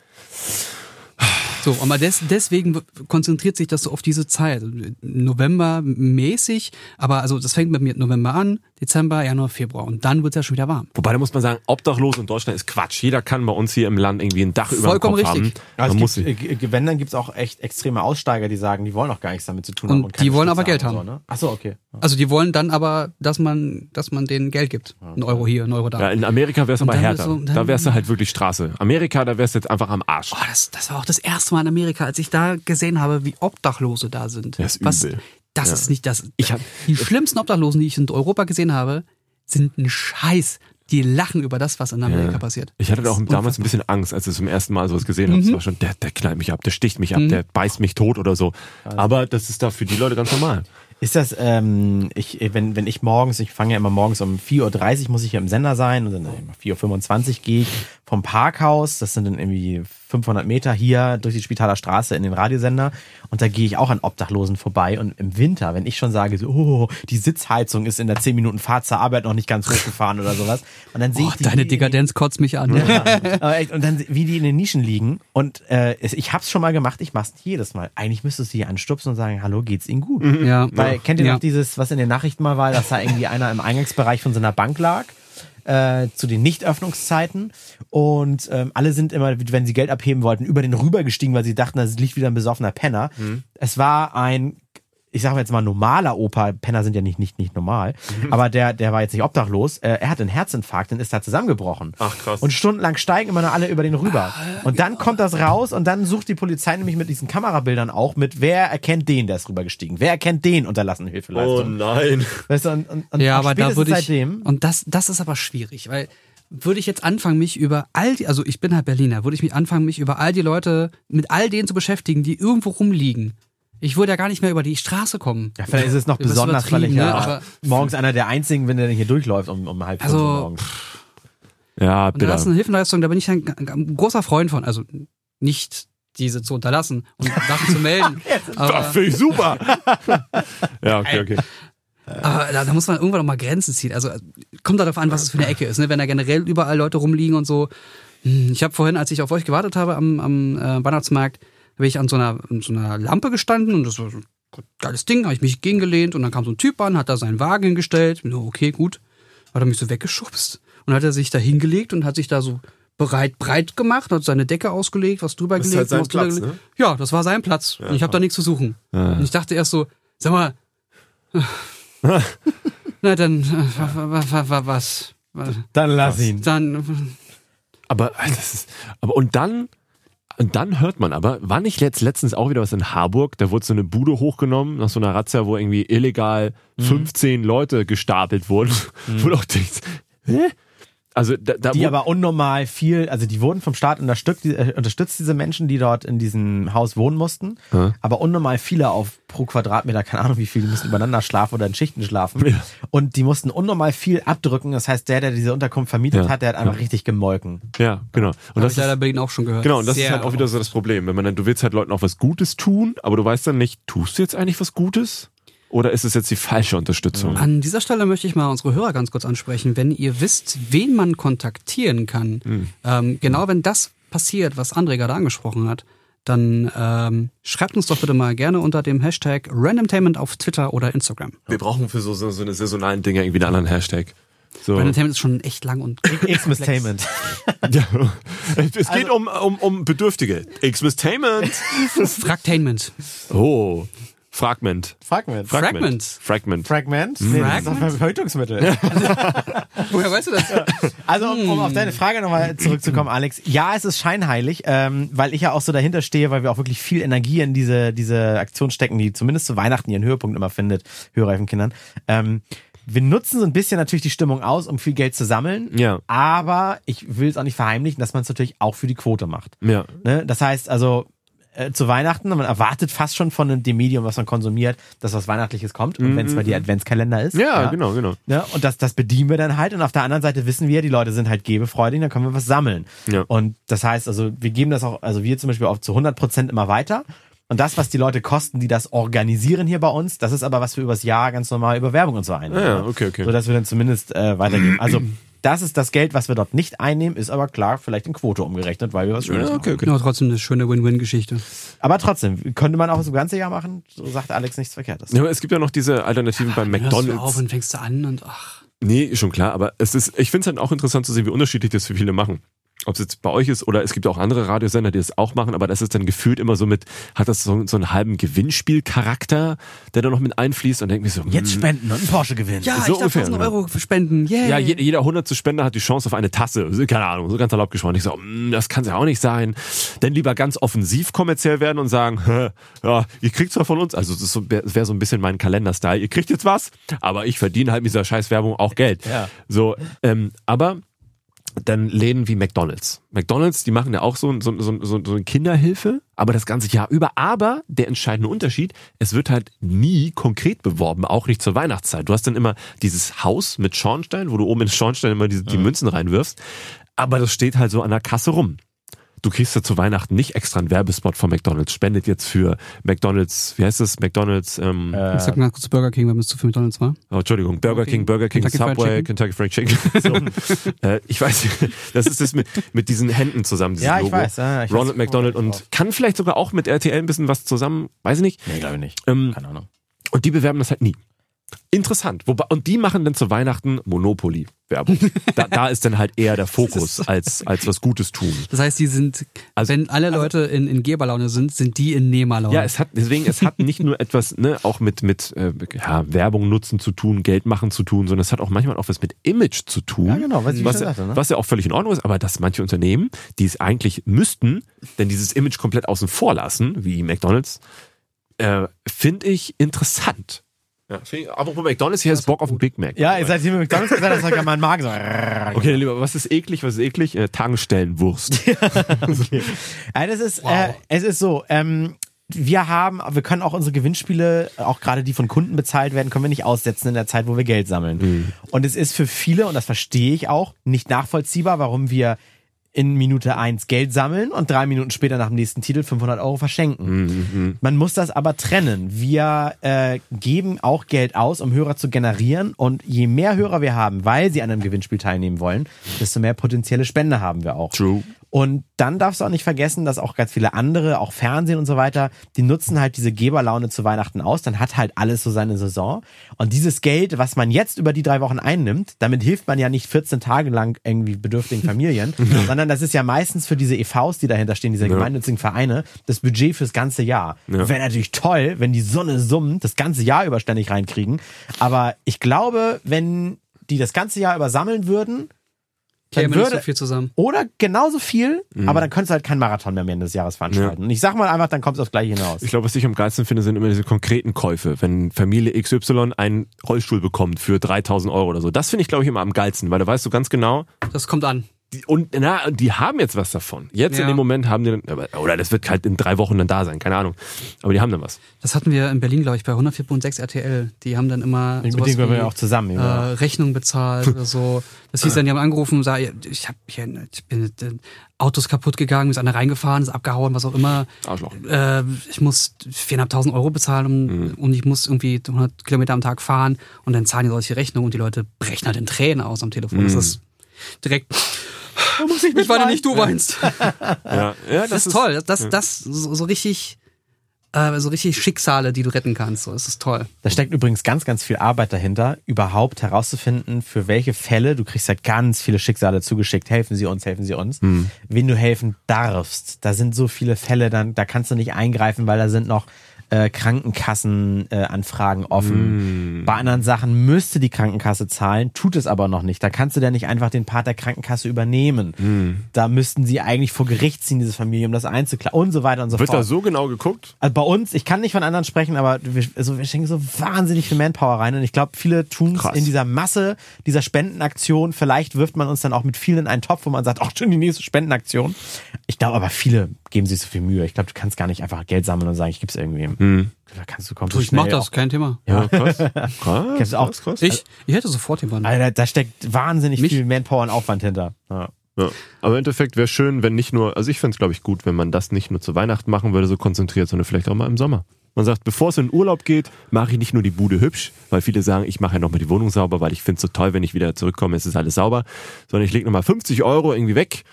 So, aber des, deswegen konzentriert sich das so auf diese Zeit. November mäßig, aber also das fängt bei mir November an, Dezember, Januar, Februar und dann wird es ja schon wieder warm. Wobei, da muss man sagen, obdachlos in Deutschland ist Quatsch. Jeder kann bei uns hier im Land irgendwie ein Dach über dem Vollkommen Kopf richtig. haben. Also es gibt, äh, wenn, dann gibt's auch echt extreme Aussteiger, die sagen, die wollen auch gar nichts damit zu tun haben. Und keine die wollen Stütze aber Geld und haben. So, ne? Ach so, okay. Also die wollen dann aber, dass man, dass man denen Geld gibt. Ein Euro hier, ein Euro da. ja, in Amerika wär's aber härter. so- da wär's du halt wirklich Straße. Amerika, da wär's jetzt einfach am Arsch. Oh, das, das war auch das erste Mal in Amerika, als ich da gesehen habe, wie Obdachlose da sind. Das ist Was, übel. das Ja. ist nicht das. Ich hab- die schlimmsten Obdachlosen, die ich in Europa gesehen habe, sind ein Scheiß. Die lachen über das, was in Amerika Ja. passiert. Ich hatte auch damals ein bisschen Angst, als ich zum ersten Mal sowas gesehen habe. Mhm. Es war schon, der, der knallt mich ab, der sticht mich ab, der beißt mich tot oder so. Aber das ist da für die Leute ganz normal. Ist das, ähm, ich, wenn, wenn ich morgens, ich fange ja immer morgens um 4.30 Uhr, muss ich hier im Sender sein und dann immer 4.25 Uhr gehe ich vom Parkhaus, das sind dann irgendwie 500 Meter hier durch die Spitaler Straße in den Radiosender und da gehe ich auch an Obdachlosen vorbei und im Winter, wenn ich schon sage, so, oh, die Sitzheizung ist in der 10 Minuten Fahrt zur Arbeit noch nicht ganz hochgefahren oder sowas und dann sehe Oh, ich die, deine Dekadenz kotzt mich an. ja, und dann, wie die in den Nischen liegen. Und äh, es- ich hab's schon mal gemacht, ich mach's nicht jedes Mal. Eigentlich müsstest du die anstupsen und sagen, hallo, geht's Ihnen gut? Ja. Weil, kennt ihr Ja. noch dieses, was in den Nachrichten mal war, dass da irgendwie einer im Eingangsbereich von so einer Bank lag? Äh, zu den Nichtöffnungszeiten und ähm, alle sind immer, wenn sie Geld abheben wollten, über den rübergestiegen, weil sie dachten, da liegt wieder ein besoffener Penner. Es war ein ich sage jetzt mal normaler Opa, Penner sind ja nicht, nicht, nicht normal, aber der, der war jetzt nicht obdachlos, äh, er hatte einen Herzinfarkt und ist da zusammengebrochen. Ach, krass. Und stundenlang steigen immer noch alle über den rüber. Und dann kommt das raus und dann sucht die Polizei nämlich mit diesen Kamerabildern auch mit, wer erkennt den, der ist rübergestiegen, wer erkennt den unterlassene Oh Hilfeleistung. nein. Weißt du, und, und, und Ja, aber da würde ich. seitdem, Und das, das ist aber schwierig, weil würde ich jetzt anfangen, mich über all die, also ich bin halt Berliner, würde ich mich anfangen, mich über all die Leute, mit all denen zu beschäftigen, die irgendwo rumliegen. Ich würde ja gar nicht mehr über die Straße kommen. ja, vielleicht ist es noch besonders, weil ich ja ne? Aber- morgens einer der einzigen bin, der hier durchläuft um, um halb fünf Also, Uhr morgens. Ja, Und das ist bitte. eine Hilfeleistung, da bin ich ein, ein, ein großer Freund von. Also nicht diese zu unterlassen und Sachen zu melden. Das Aber, finde ich super. ja, okay, okay. aber da, da muss man irgendwann noch mal Grenzen ziehen. Also kommt darauf an, was es für eine Ecke ist. Ne? Wenn da generell überall Leute rumliegen und so. Hm, Ich habe vorhin, als ich auf euch gewartet habe am, am äh, Weihnachtsmarkt, habe ich an so, einer, an so einer Lampe gestanden und das war so ein geiles Ding, habe ich mich gegengelehnt und dann kam so ein Typ an, hat da seinen Wagen hingestellt. Ich so, okay, gut. Hat er mich so weggeschubst und hat er sich da hingelegt und hat sich da so bereit breit gemacht, hat seine Decke ausgelegt, was drüber Das ist gelegt. halt sein was drüber Platz, gelegt. ne? Ja, das war sein Platz. und ich habe da nichts zu suchen. Und ich dachte erst so, sag mal, na dann, äh, wa- wa- wa- was? Dann lass ihn. Dann, Aber das ist, aber und dann und dann hört man aber, war nicht jetzt letztens auch wieder was in Harburg, da wurde so eine Bude hochgenommen nach so einer Razzia, wo irgendwie illegal Mhm. 15 Leute gestapelt wurden, wo du auch denkst, hä? Also da, da die aber unnormal viel, also die wurden vom Staat unterstützt, die, äh, unterstützt diese Menschen, die dort in diesem Haus wohnen mussten, Ja. aber unnormal viele auf pro Quadratmeter, keine Ahnung wie viel, die mussten übereinander schlafen oder in Schichten schlafen Ja. und die mussten unnormal viel abdrücken, das heißt, der, der diese Unterkunft vermietet Ja. hat, der hat einfach richtig gemolken. ja, genau. Und habe das ich leider ist, Berlin auch schon gehört. genau, und das ist Sehr halt auch wieder so das Problem, wenn man dann du willst halt Leuten auch was Gutes tun, aber du weißt dann nicht, tust du jetzt eigentlich was Gutes oder ist es jetzt die falsche Unterstützung? An dieser Stelle möchte ich mal unsere Hörer ganz kurz ansprechen. Wenn ihr wisst, wen man kontaktieren kann, Hm. ähm, genau wenn das passiert, was André gerade angesprochen hat, dann ähm, schreibt uns doch bitte mal gerne unter dem Hashtag Randomtainment auf Twitter oder Instagram. Wir brauchen für so, so, so eine saisonalen Dinge irgendwie einen anderen Hashtag. So. Randomtainment ist schon echt lang und X-Mistainment. Ja. Es geht um, um, um Bedürftige. X-Mistainment. Oh. Fragment. Fragment. Fragment. Fragment. Fragment. Fragment? Nee, das ist doch Fragment? Verhütungsmittel. Woher weißt du das? Also, um, um auf deine Frage nochmal zurückzukommen, Alex. Ja, es ist scheinheilig, ähm, weil ich ja auch so dahinter stehe, weil wir auch wirklich viel Energie in diese, diese Aktion stecken, die zumindest zu Weihnachten ihren Höhepunkt immer findet, Hörreifen Kindern. Ähm, wir nutzen so ein bisschen natürlich die Stimmung aus, um viel Geld zu sammeln. Ja. Aber ich will es auch nicht verheimlichen, dass man es natürlich auch für die Quote macht. Ja. Ne? Das heißt also, äh, zu Weihnachten, man erwartet fast schon von dem Medium, was man konsumiert, dass was Weihnachtliches kommt. Und wenn es mal die Adventskalender ist. Mhm. Ja, genau, genau. Ne? Und das, das bedienen wir dann halt. Und auf der anderen Seite wissen wir, die Leute sind halt gebefreudig, dann können wir was sammeln. Ja. Und das heißt, also wir geben das auch, also wir zum Beispiel auch zu 100 Prozent immer weiter. Und das, was die Leute kosten, die das organisieren hier bei uns, das ist aber, was wir übers Jahr ganz normal über Werbung und so einnehmen. Ja, ne? okay, okay. So dass wir dann zumindest äh, weitergeben. Also das ist das Geld, was wir dort nicht einnehmen, ist aber klar vielleicht in Quote umgerechnet, weil wir was Schönes Ja, machen. okay, okay. Genau, trotzdem eine schöne Win-Win-Geschichte. Aber trotzdem, könnte man auch das ganze Jahr machen, so sagt Alex nichts Verkehrtes. Ja, aber es gibt ja noch diese Alternativen bei Hörst du auf McDonalds. und fängst du an und ach. Nee, schon klar, aber es ist, ich finde es halt auch interessant zu sehen, wie unterschiedlich das für viele machen. Ob es jetzt bei euch ist oder es gibt auch andere Radiosender, die das auch machen, aber das ist dann gefühlt immer so mit, hat das so, so einen halben Gewinnspielcharakter, der da noch mit einfließt und denkt mir so, Jetzt hm, spenden und einen Porsche gewinnen. Ja, So ich darf ungefähr, 1000 ne? Euro spenden. Yeah. Ja, je- jeder 100 zu Spender hat die Chance auf eine Tasse. Keine Ahnung, so ganz erlaubt gesprochen. Ich so, mm, das kann ja auch nicht sein. Denn lieber ganz offensiv kommerziell werden und sagen, hä, ja, ihr kriegt zwar von uns, also das ist so- das wäre so ein bisschen mein Kalender-Style, ihr kriegt jetzt was, aber ich verdiene halt mit dieser scheiß Werbung auch Geld. Ja. So, ähm, aber dann Läden wie McDonalds. McDonalds, die machen ja auch so, so, so, so, so eine Kinderhilfe, aber das ganze Jahr über. Aber der entscheidende Unterschied, es wird halt nie konkret beworben, auch nicht zur Weihnachtszeit. Du hast dann immer dieses Haus mit Schornstein, wo du oben in den Schornstein immer die, die Münzen reinwirfst, aber das steht halt so an der Kasse rum. Du kriegst ja zu Weihnachten nicht extra einen Werbespot von McDonalds. Spendet jetzt für McDonalds, wie heißt das? McDonalds, ähm, Ich sag mal kurz Burger King, weil es zu viel McDonalds war. Oh, Entschuldigung, Burger King, Burger King, Kentucky Subway, Chicken. Kentucky Fried Chicken. So. äh, ich weiß, das ist das mit, mit diesen Händen zusammen, dieses Ja, ich Logo. weiß, ja, ich weiß, Ronald McDonald wo ich und drauf- kann vielleicht sogar auch mit RTL ein bisschen was zusammen, weiß ich nicht. Nee, glaube ich nicht. Ähm, Keine Ahnung. und die bewerben das halt nie. Interessant. Wobei, und die machen dann zu Weihnachten Monopoly-Werbung. da, da ist dann halt eher der Fokus als, als was Gutes tun. Das heißt, die sind, Also- wenn alle Leute in, in Geberlaune sind, sind die in Nehmerlaune. Ja, es hat deswegen, es hat nicht nur etwas, ne, auch mit mit äh, ja, Werbung nutzen zu tun, Geld machen zu tun, sondern es hat auch manchmal auch was mit Image zu tun. Ja, genau, was ich was, sagte, ne? was ja auch völlig in Ordnung ist, aber dass manche Unternehmen, die es eigentlich müssten, denn dieses Image komplett außen vor lassen, wie McDonalds, äh, finde ich interessant. Ja, ich, aber McDonalds hier ist Bock auf einen Big Mac. Ja, ihr seid hier mit McDonalds gesagt, das hat mein Magen so. Okay, lieber, was ist eklig, was ist eklig? Äh, Tankstellenwurst. Ja, das ist, äh, es ist so, ähm, wir haben, wir können auch unsere Gewinnspiele, auch gerade die von Kunden bezahlt werden, können wir nicht aussetzen in der Zeit, wo wir Geld sammeln. Und es ist für viele, und das verstehe ich auch, nicht nachvollziehbar, warum wir in Minute eins Geld sammeln und drei Minuten später nach dem nächsten Titel 500 Euro verschenken. Man muss das aber trennen. Wir äh, geben auch Geld aus, um Hörer zu generieren und je mehr Hörer wir haben, weil sie an einem Gewinnspiel teilnehmen wollen, desto mehr potenzielle Spende haben wir auch. True. Und dann darfst du auch nicht vergessen, dass auch ganz viele andere, auch Fernsehen und so weiter, die nutzen halt diese Geberlaune zu Weihnachten aus. Dann hat halt alles so seine Saison. Und dieses Geld, was man jetzt über die drei Wochen einnimmt, damit hilft man ja nicht 14 Tage lang irgendwie bedürftigen Familien, sondern das ist ja meistens für diese EVs, die dahinter stehen, diese gemeinnützigen Vereine, das Budget fürs ganze Jahr. Ja. Wäre natürlich toll, wenn die Sonne summt, das ganze Jahr über ständig reinkriegen. Aber ich glaube, wenn die das ganze Jahr über sammeln würden, dann käme nicht würde, so viel zusammen. oder genauso viel, aber dann könntest du halt keinen Marathon mehr am Ende des Jahres veranstalten. Und ich sag mal einfach, dann kommt es aufs Gleiche hinaus. Ich glaube, was ich am geilsten finde, sind immer diese konkreten Käufe. Wenn Familie XY einen Rollstuhl bekommt für 3000 Euro oder so. Das finde ich, glaube ich, immer am geilsten, weil da weißt du ganz genau, Das kommt an. Und na, die haben jetzt was davon. Jetzt in Ja. dem Moment haben die, oder das wird halt in drei Wochen dann da sein, keine Ahnung. Aber die haben dann was. Das hatten wir in Berlin, glaube ich, bei 104.6 RTL. Die haben dann immer Mit sowas denen wir wie, ja auch zusammen. äh, ja. Rechnung bezahlt oder so. Das hieß dann, die haben angerufen und sagen, ich hab hier, ich bin, Autos kaputt gegangen, ist einer reingefahren, ist abgehauen, was auch immer. Arschloch. Äh, ich muss 4.500 Euro bezahlen um, und ich muss irgendwie 100 Kilometer am Tag fahren und dann zahlen die solche Rechnungen und die Leute brechen halt in Tränen aus am Telefon. Das ist direkt, muss ich, ich weine nicht, du weinst. Ja, ja Das, ist toll. Das, das, so, so richtig, äh, so richtig Schicksale, die du retten kannst. So, das ist toll. Da steckt übrigens ganz, ganz viel Arbeit dahinter, überhaupt herauszufinden, für welche Fälle, du kriegst ja ganz viele Schicksale zugeschickt, helfen sie uns, helfen sie uns, wen du helfen darfst. Da sind so viele Fälle, dann, da kannst du nicht eingreifen, weil da sind noch äh, Krankenkassenanfragen äh, offen. Bei anderen Sachen müsste die Krankenkasse zahlen, tut es aber noch nicht. Da kannst du dann nicht einfach den Part der Krankenkasse übernehmen. Da müssten sie eigentlich vor Gericht ziehen, diese Familie, um das einzuklagen und so weiter und so Wird fort. da so genau geguckt? Also bei uns, ich kann nicht von anderen sprechen, aber wir, also wir schenken so wahnsinnig viel Manpower rein und ich glaube, viele tun es in dieser Masse dieser Spendenaktion. Vielleicht wirft man uns dann auch mit vielen in einen Topf, wo man sagt, ach, schon die nächste Spendenaktion. Ich glaube aber, viele geben sich so viel Mühe. Ich glaube, du kannst gar nicht einfach Geld sammeln und sagen, ich gebe es irgendwem. Da kannst du kommst Du, ich mach das, kein Thema. Ja, krass. krass, auch- krass, krass. Ich, ich hätte sofort jemanden. Alter, da steckt wahnsinnig Mich? viel Manpower und Aufwand hinter. Ja. Ja. Aber im Endeffekt wäre schön, wenn nicht nur, also ich fände es glaube ich gut, wenn man das nicht nur zu Weihnachten machen würde, so konzentriert, sondern vielleicht auch mal im Sommer. Man sagt, bevor es in den Urlaub geht, mache ich nicht nur die Bude hübsch, weil viele sagen, ich mache ja nochmal die Wohnung sauber, weil ich finde es so toll, wenn ich wieder zurückkomme, es ist alles sauber, sondern ich lege nochmal 50 Euro irgendwie weg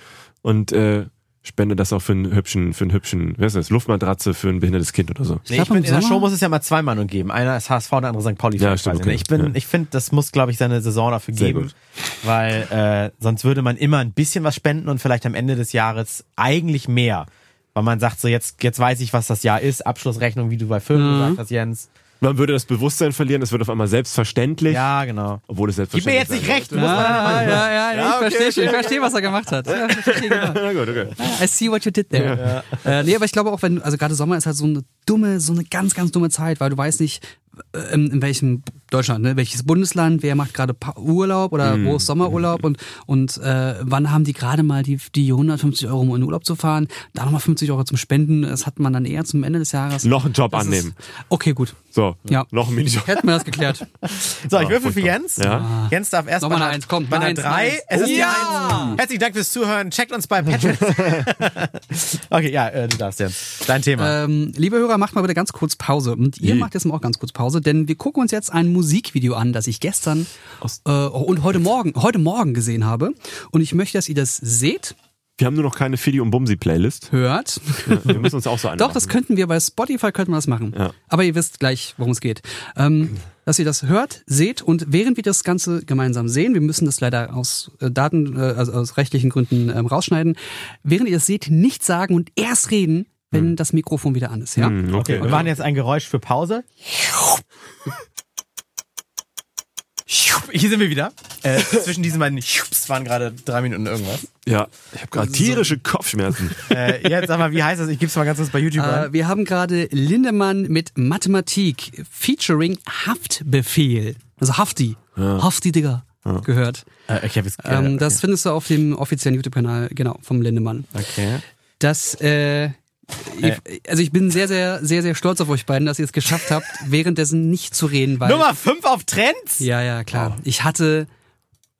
und äh, spende das auch für einen hübschen, für einen hübschen, wer ist das, Luftmatratze für ein behindertes Kind oder so. Nee, ich glaub, bin, im in der Show muss es ja mal zwei Meinungen geben. Einer ist HSV, der andere St. Pauli. Ja, stimmt, okay. Ich bin, Ja. ich finde, das muss, glaube ich, seine Saison dafür geben, weil äh, sonst würde man immer ein bisschen was spenden und vielleicht am Ende des Jahres eigentlich mehr, weil man sagt so jetzt, jetzt weiß ich, was das Jahr ist. Abschlussrechnung, wie du bei Filmen gesagt hast, Jens. Man würde das Bewusstsein verlieren, es wird auf einmal selbstverständlich, Ja, genau. obwohl es Gib mir selbstverständlich jetzt nicht recht. Du musst mal Ja, ja, ja, Ja, ich okay, verstehe schon. Ich okay. verstehe, was er gemacht hat. Ja, genau. Na gut, okay. I see what you did there. Äh, nee, aber ich glaube auch, wenn, also gerade Sommer ist halt so eine dumme, so eine ganz, ganz dumme Zeit, weil du weißt nicht, in, in welchem Deutschland, ne, welches Bundesland, wer macht gerade Urlaub oder wo ist Sommerurlaub und, und äh, wann haben die gerade mal die, die 150 Euro, um in Urlaub zu fahren, da nochmal 50 Euro zum Spenden, das hat man dann eher zum Ende des Jahres. Noch einen Job Das ist- annehmen. Okay, gut. So, Ja. noch ein Minijob. Hätten wir das geklärt. So, ich würfel für. Jens. Ja. Jens darf erst eine einer- Eins, komm, bei einer eine Eins, drei. Eins. Es ist die Ja! Eins. Herzlichen Dank fürs Zuhören. Checkt uns bei Patreon. okay, ja, äh, du darfst Jens. Dein Thema. Ähm, liebe Hörer, macht mal bitte ganz kurz Pause. Und ihr Je. macht jetzt mal auch ganz kurz Pause, denn wir gucken uns jetzt ein Musikvideo an, das ich gestern äh, und heute Morgen, heute Morgen gesehen habe. Und ich möchte, dass ihr das seht, Wir haben nur noch keine Fidi und Bumsi Playlist. hört. Wir müssen uns auch so eine Doch, das könnten wir bei Spotify könnten wir das machen. Ja. Aber ihr wisst gleich, worum es geht. Ähm, dass ihr das hört, seht und während wir das Ganze gemeinsam sehen, wir müssen das leider aus äh, Daten, äh, also aus rechtlichen Gründen ähm, rausschneiden, während ihr das seht, nichts sagen und erst reden, wenn das Mikrofon wieder an ist, ja? Hm, okay. Okay, wir machen jetzt ein Geräusch für Pause. Hier sind wir wieder. Äh, zwischen diesen beiden Schups waren gerade drei Minuten irgendwas. Ja, ich habe gerade tierische Kopfschmerzen. Äh, jetzt sag mal, wie heißt das? Ich gib's mal ganz kurz bei YouTube Äh, an. wir haben gerade Lindemann mit Mathematik featuring Haftbefehl. Also Hafti. Hafti, Digga. Gehört. Äh, ich hab jetzt, äh, Ähm, das findest du auf dem offiziellen YouTube-Kanal, genau, vom Lindemann. okay. Das, äh, ihr, also ich bin sehr, sehr, sehr, sehr stolz auf euch beiden, dass ihr es geschafft habt, währenddessen nicht zu reden, weil. Nummer 5 auf Trends? Ja, ja, klar. Ich hatte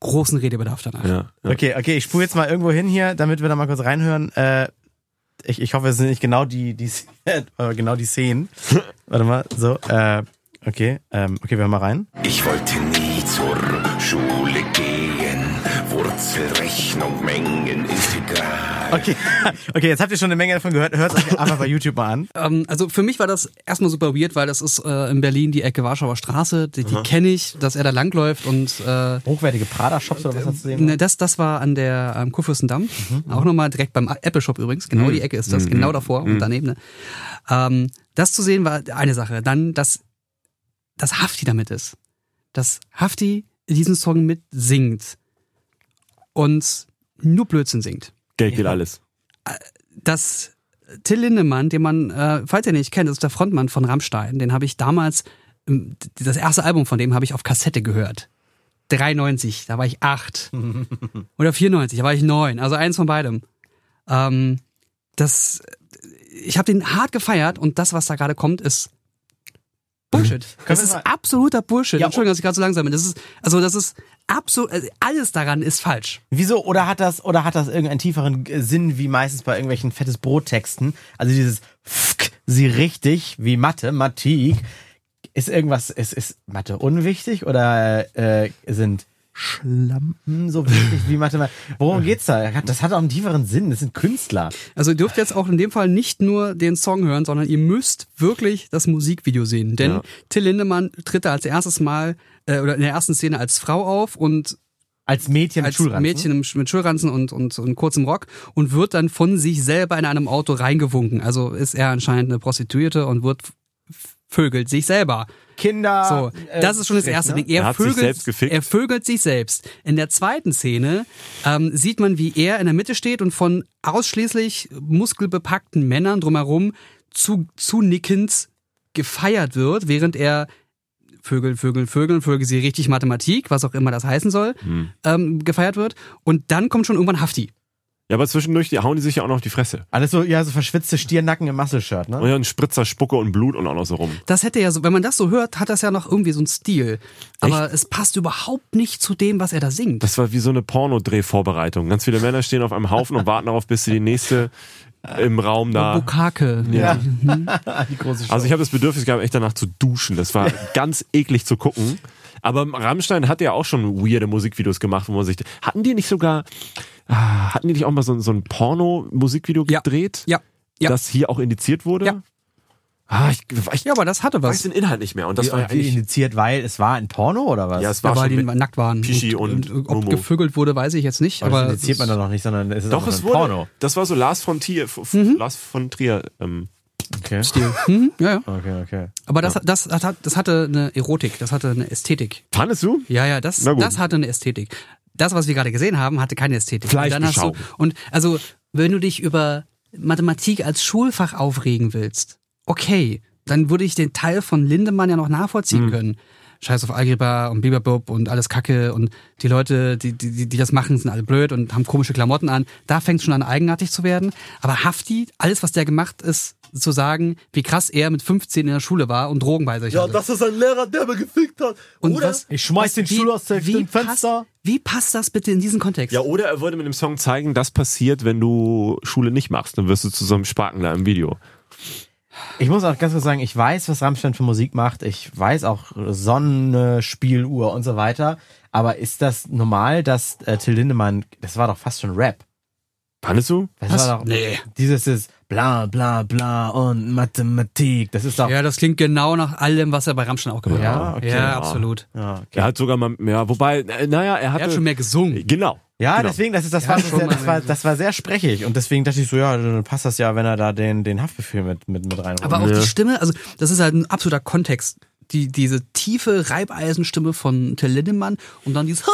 großen Redebedarf danach. Ja, ja. Okay, okay, ich spule jetzt mal irgendwo hin hier, damit wir da mal kurz reinhören. Äh, ich, ich hoffe, es sind nicht genau die, die genau die Szenen. Warte mal, so, äh, okay, ähm, okay, wir hören mal rein. Ich wollte nie zur Schule gehen. Wurzelrechnung, Mengen, Integral. Okay, okay, jetzt habt ihr schon eine Menge davon gehört. Hört euch einfach bei YouTube mal an. Ähm, also für mich war das erstmal super weird, weil das ist äh, in Berlin die Ecke Warschauer Straße, die, die kenne ich, dass er da langläuft und äh, Hochwertige Prada-Shops oder was hast du gesehen? ne, das, das war an der ähm, Kurfürstendamm, auch nochmal direkt beim Apple Shop übrigens, genau die Ecke ist das, genau davor und daneben. Ne? Ähm, das zu sehen war eine Sache. Dann, dass, dass Hafti damit ist. Dass Hafti diesen Song mit singt und nur Blödsinn singt. Geld geht alles. dass Till Lindemann, den man, äh, falls ihr nicht kennt, das ist der Frontmann von Rammstein, den habe ich damals, das erste Album von dem habe ich auf Kassette gehört. 93, da war ich acht. Oder 94, da war ich neun. Also eins von beidem. Ähm, das, ich habe den hart gefeiert und das, was da gerade kommt, ist Bullshit. Das wir ist absoluter Bullshit. Ja, Entschuldigung, dass ich gerade so langsam bin. Das ist, also das ist absolut, also alles daran ist falsch. Wieso? Oder hat das, oder hat das irgendeinen tieferen Sinn, wie meistens bei irgendwelchen fettes Brottexten? Also dieses Fk, sie richtig, wie Mathe, Mathematik. Ist irgendwas, ist, ist Mathe unwichtig oder äh, sind Schlampen so wichtig wie Mathematik? Worum geht's da? Das hat auch einen tieferen Sinn. Das sind Künstler. Also ihr dürft jetzt auch in dem Fall nicht nur den Song hören, sondern ihr müsst wirklich das Musikvideo sehen. Denn Ja. Till Lindemann tritt da als erstes Mal äh, oder in der ersten Szene als Frau auf und Als Mädchen mit als Schulranzen. Mädchen mit Schulranzen und, und, und kurzem Rock und wird dann von sich selber in einem Auto reingewunken. Also ist er anscheinend eine Prostituierte und wird vögelt sich selber. Kinder. So, äh, das ist schon das erste ne? Ding. Er, Er hat sich vögelt, selbst gefickt. er vögelt sich selbst. In der zweiten Szene ähm, sieht man, wie er in der Mitte steht und von ausschließlich muskelbepackten Männern drumherum zu, zu nickend gefeiert wird, während er Vögel, Vögel, Vögel, Vögel sie richtig Mathematik, was auch immer das heißen soll, Hm. ähm, gefeiert wird. Und dann kommt schon irgendwann Hafti. Ja, aber zwischendurch die hauen die sich ja auch noch auf die Fresse. Alles so, ja, so verschwitzte Stiernacken im Muscle-Shirt, ne? Und ja, ein Spritzer Spucke und Blut und auch noch so rum. Das hätte ja so, wenn man das so hört, hat das ja noch irgendwie so einen Stil. Aber es passt überhaupt nicht zu dem, was er da singt. Das war wie so eine Pornodrehvorbereitung. Ganz viele Männer stehen auf einem Haufen und warten darauf, bis sie die nächste im Raum da. Bukake. Ja. Die große Show. Also ich habe das Bedürfnis gehabt, echt danach zu duschen. Das war ganz eklig zu gucken. Aber Rammstein hat ja auch schon weirde Musikvideos gemacht, wo man sich. Hatten die nicht sogar. Ah, Hatten die nicht auch mal so, so ein Porno-Musikvideo Ja. gedreht? Ja. Ja. Das hier auch indiziert wurde? Ja. Ah, ich, ich Ja, aber das hatte weiß was. den Inhalt nicht mehr. Und das wie, war wie eigentlich. indiziert, weil es war ein Porno oder was? Ja, es Ja, war weil schon die nackt waren. Pischi und ob Momo. gevögelt wurde, weiß ich jetzt nicht. aber Aber das indiziert man doch noch nicht, sondern es ist Doch, es ein wurde. Porno. Das war so Lars von Trier. Mhm. Lars von Trier. Ähm, Okay. Stil. Mhm, ja, ja. Okay, okay. Aber das, das, das, hat, das hatte eine Erotik, das hatte eine Ästhetik. fandest du? Ja, ja, das, das hatte eine Ästhetik. Das, was wir gerade gesehen haben, hatte keine Ästhetik. Und dann hast du, und also, wenn du dich über Mathematik als Schulfach aufregen willst, okay, dann würde ich den Teil von Lindemann ja noch nachvollziehen Hm. können. Scheiß auf Algebra und Biberbub und alles Kacke und die Leute, die, die, die- das machen, sind alle blöd und haben komische Klamotten an. Da fängt es schon an, eigenartig zu werden. Aber Hafti, alles, was der gemacht ist, zu sagen, wie krass er mit 15 in der Schule war und Drogen bei sich hatte. ist ein Lehrer, der mir gefickt hat. Und oder, was, Ich schmeiß was- den Stuhl aus dem Fenster. Wie passt das bitte in diesen Kontext? Ja, oder er würde mit dem Song zeigen, das passiert, wenn du Schule nicht machst. Dann wirst du zu so einem Sparkler im Video. Ich muss auch ganz kurz sagen, ich weiß, was Rammstein für Musik macht. Ich weiß auch Sonne, Spieluhr und so weiter. Aber ist das normal, dass äh, Till Lindemann, das war doch fast schon Rap. Fandest du? Das war doch, Nee. Dieses ist bla bla bla und Mathematik. Das ist doch. Ja, das klingt genau nach allem, was er bei Rammstein auch gemacht Ja, hat. okay. ja, absolut. Ja, okay. Er hat sogar mal, ja, wobei, äh, naja, er hatte. Er hat schon mehr gesungen. Genau. Ja, Genau. deswegen, das, ist, das, Ja, war schon sehr, das, war, das war sehr sprechig. Und deswegen dachte ich so, ja, dann passt das ja, wenn er da den, den Haftbefehl mit, mit, mit rein Aber auch Ja. die Stimme, also das ist halt ein absoluter Kontext. Die, diese tiefe Reibeisenstimme von Till Lindemann und dann dieses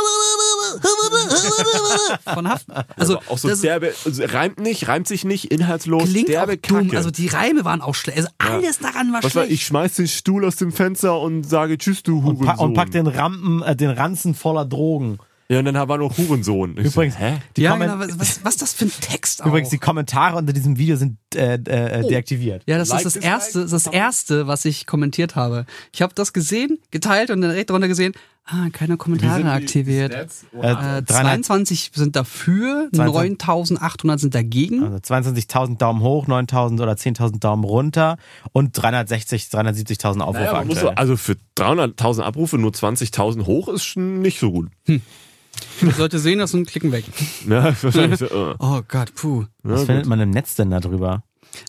von Haft. Also auch so das derbe, also reimt nicht, reimt sich nicht, inhaltslos, klingt auch derbe dumm. Kacke. Also die Reime waren auch schlecht. Also alles daran war Was war, schlecht. ich schmeiß den Stuhl aus dem Fenster und sage Tschüss, du und, Hurensohn. pa und packt den Rampen, äh, den Ranzen voller Drogen. ja, und dann war noch Hurensohn. Ich Übrigens, so, hä? die ja, genau, was, was, das für ein Text auch. Übrigens, die Kommentare unter diesem Video sind äh, äh, Oh. deaktiviert. Ja, das Like ist das erste, like. das erste, was ich kommentiert habe. Ich habe das gesehen, geteilt und dann direkt drunter gesehen, ah, keine Kommentare aktiviert. Äh, Äh, 300 22 sind dafür, 22. 9800 sind dagegen. Also 22.000 Daumen hoch, 9.000 oder 10.000 Daumen runter und 360, 370.000 Aufrufe Ja, man muss aktuell. so, also für 300.000 Abrufe nur 20.000 hoch ist schon nicht so gut. Ich sollte sehen das und klicken weg. Ja, wahrscheinlich so, äh. Oh Gott, puh. Was findet man im Netz denn darüber?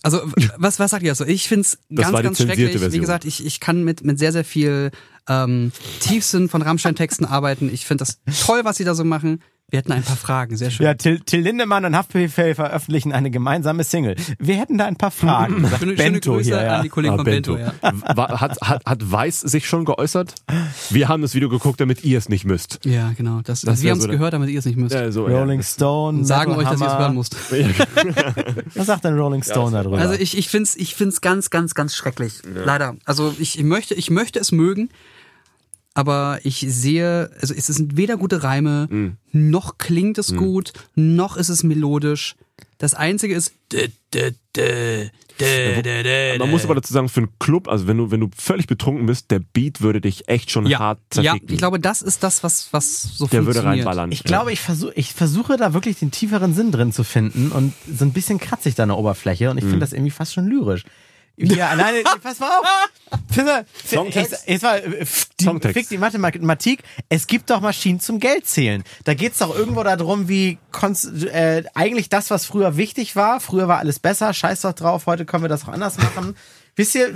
Also, was, was sagt ihr dazu? Ich find's Das ganz, war die ganz zensierte schrecklich. Wie Version. gesagt, ich, ich kann mit, mit sehr, sehr viel ähm, Tiefsinn von Rammstein-Texten arbeiten. Ich finde das toll, was sie da so machen. Wir hätten ein paar Fragen, sehr schön. Ja, Till, Till Lindemann und Haftbefehl veröffentlichen eine gemeinsame Single. Wir hätten da ein paar Fragen. sagt Schöne, schöne Bento Grüße hier, ja. an die Kollegen Ah, von Bento. ja. Wa- Hat, hat, hat Weiß sich schon geäußert? Wir haben das Video geguckt, damit ihr es nicht müsst. ja, genau. Das, Das wir haben es so gehört, damit ihr es nicht müsst. Ja, so, Rolling ja. Stone. Sagen Metal euch, dass ihr es hören müsst. Was sagt denn Rolling Stone darüber? Also ich, ich find's, ich find's ganz, ganz, ganz schrecklich. Leider. Also ich möchte, ich möchte es mögen, aber ich sehe, also es sind weder gute Reime, Mhm. noch klingt es gut, noch ist es melodisch. Das einzige ist. dä, dä, dä, dä, dä, dä, Man muss aber dazu sagen, für einen Club, also wenn du, wenn du völlig betrunken bist, der Beat würde dich echt schon ja, hart ja, zerficken. ich glaube, das ist das, was, was so der würde funktioniert. reinballern. Ich glaube, ich, versuch, ich versuche da wirklich den tieferen Sinn drin zu finden und so ein bisschen kratzig da an der Oberfläche und ich Mhm. finde das irgendwie fast schon lyrisch. Ja, alleine, pass mal auf. Songtext? Mal, äh, die, Songtext. fick die Mathematik. Es gibt doch Maschinen zum Geldzählen. Da geht's doch irgendwo darum, wie äh, eigentlich das, was früher wichtig war. Früher war alles besser. Scheiß doch drauf. Heute können wir das auch anders machen. Wisst ihr,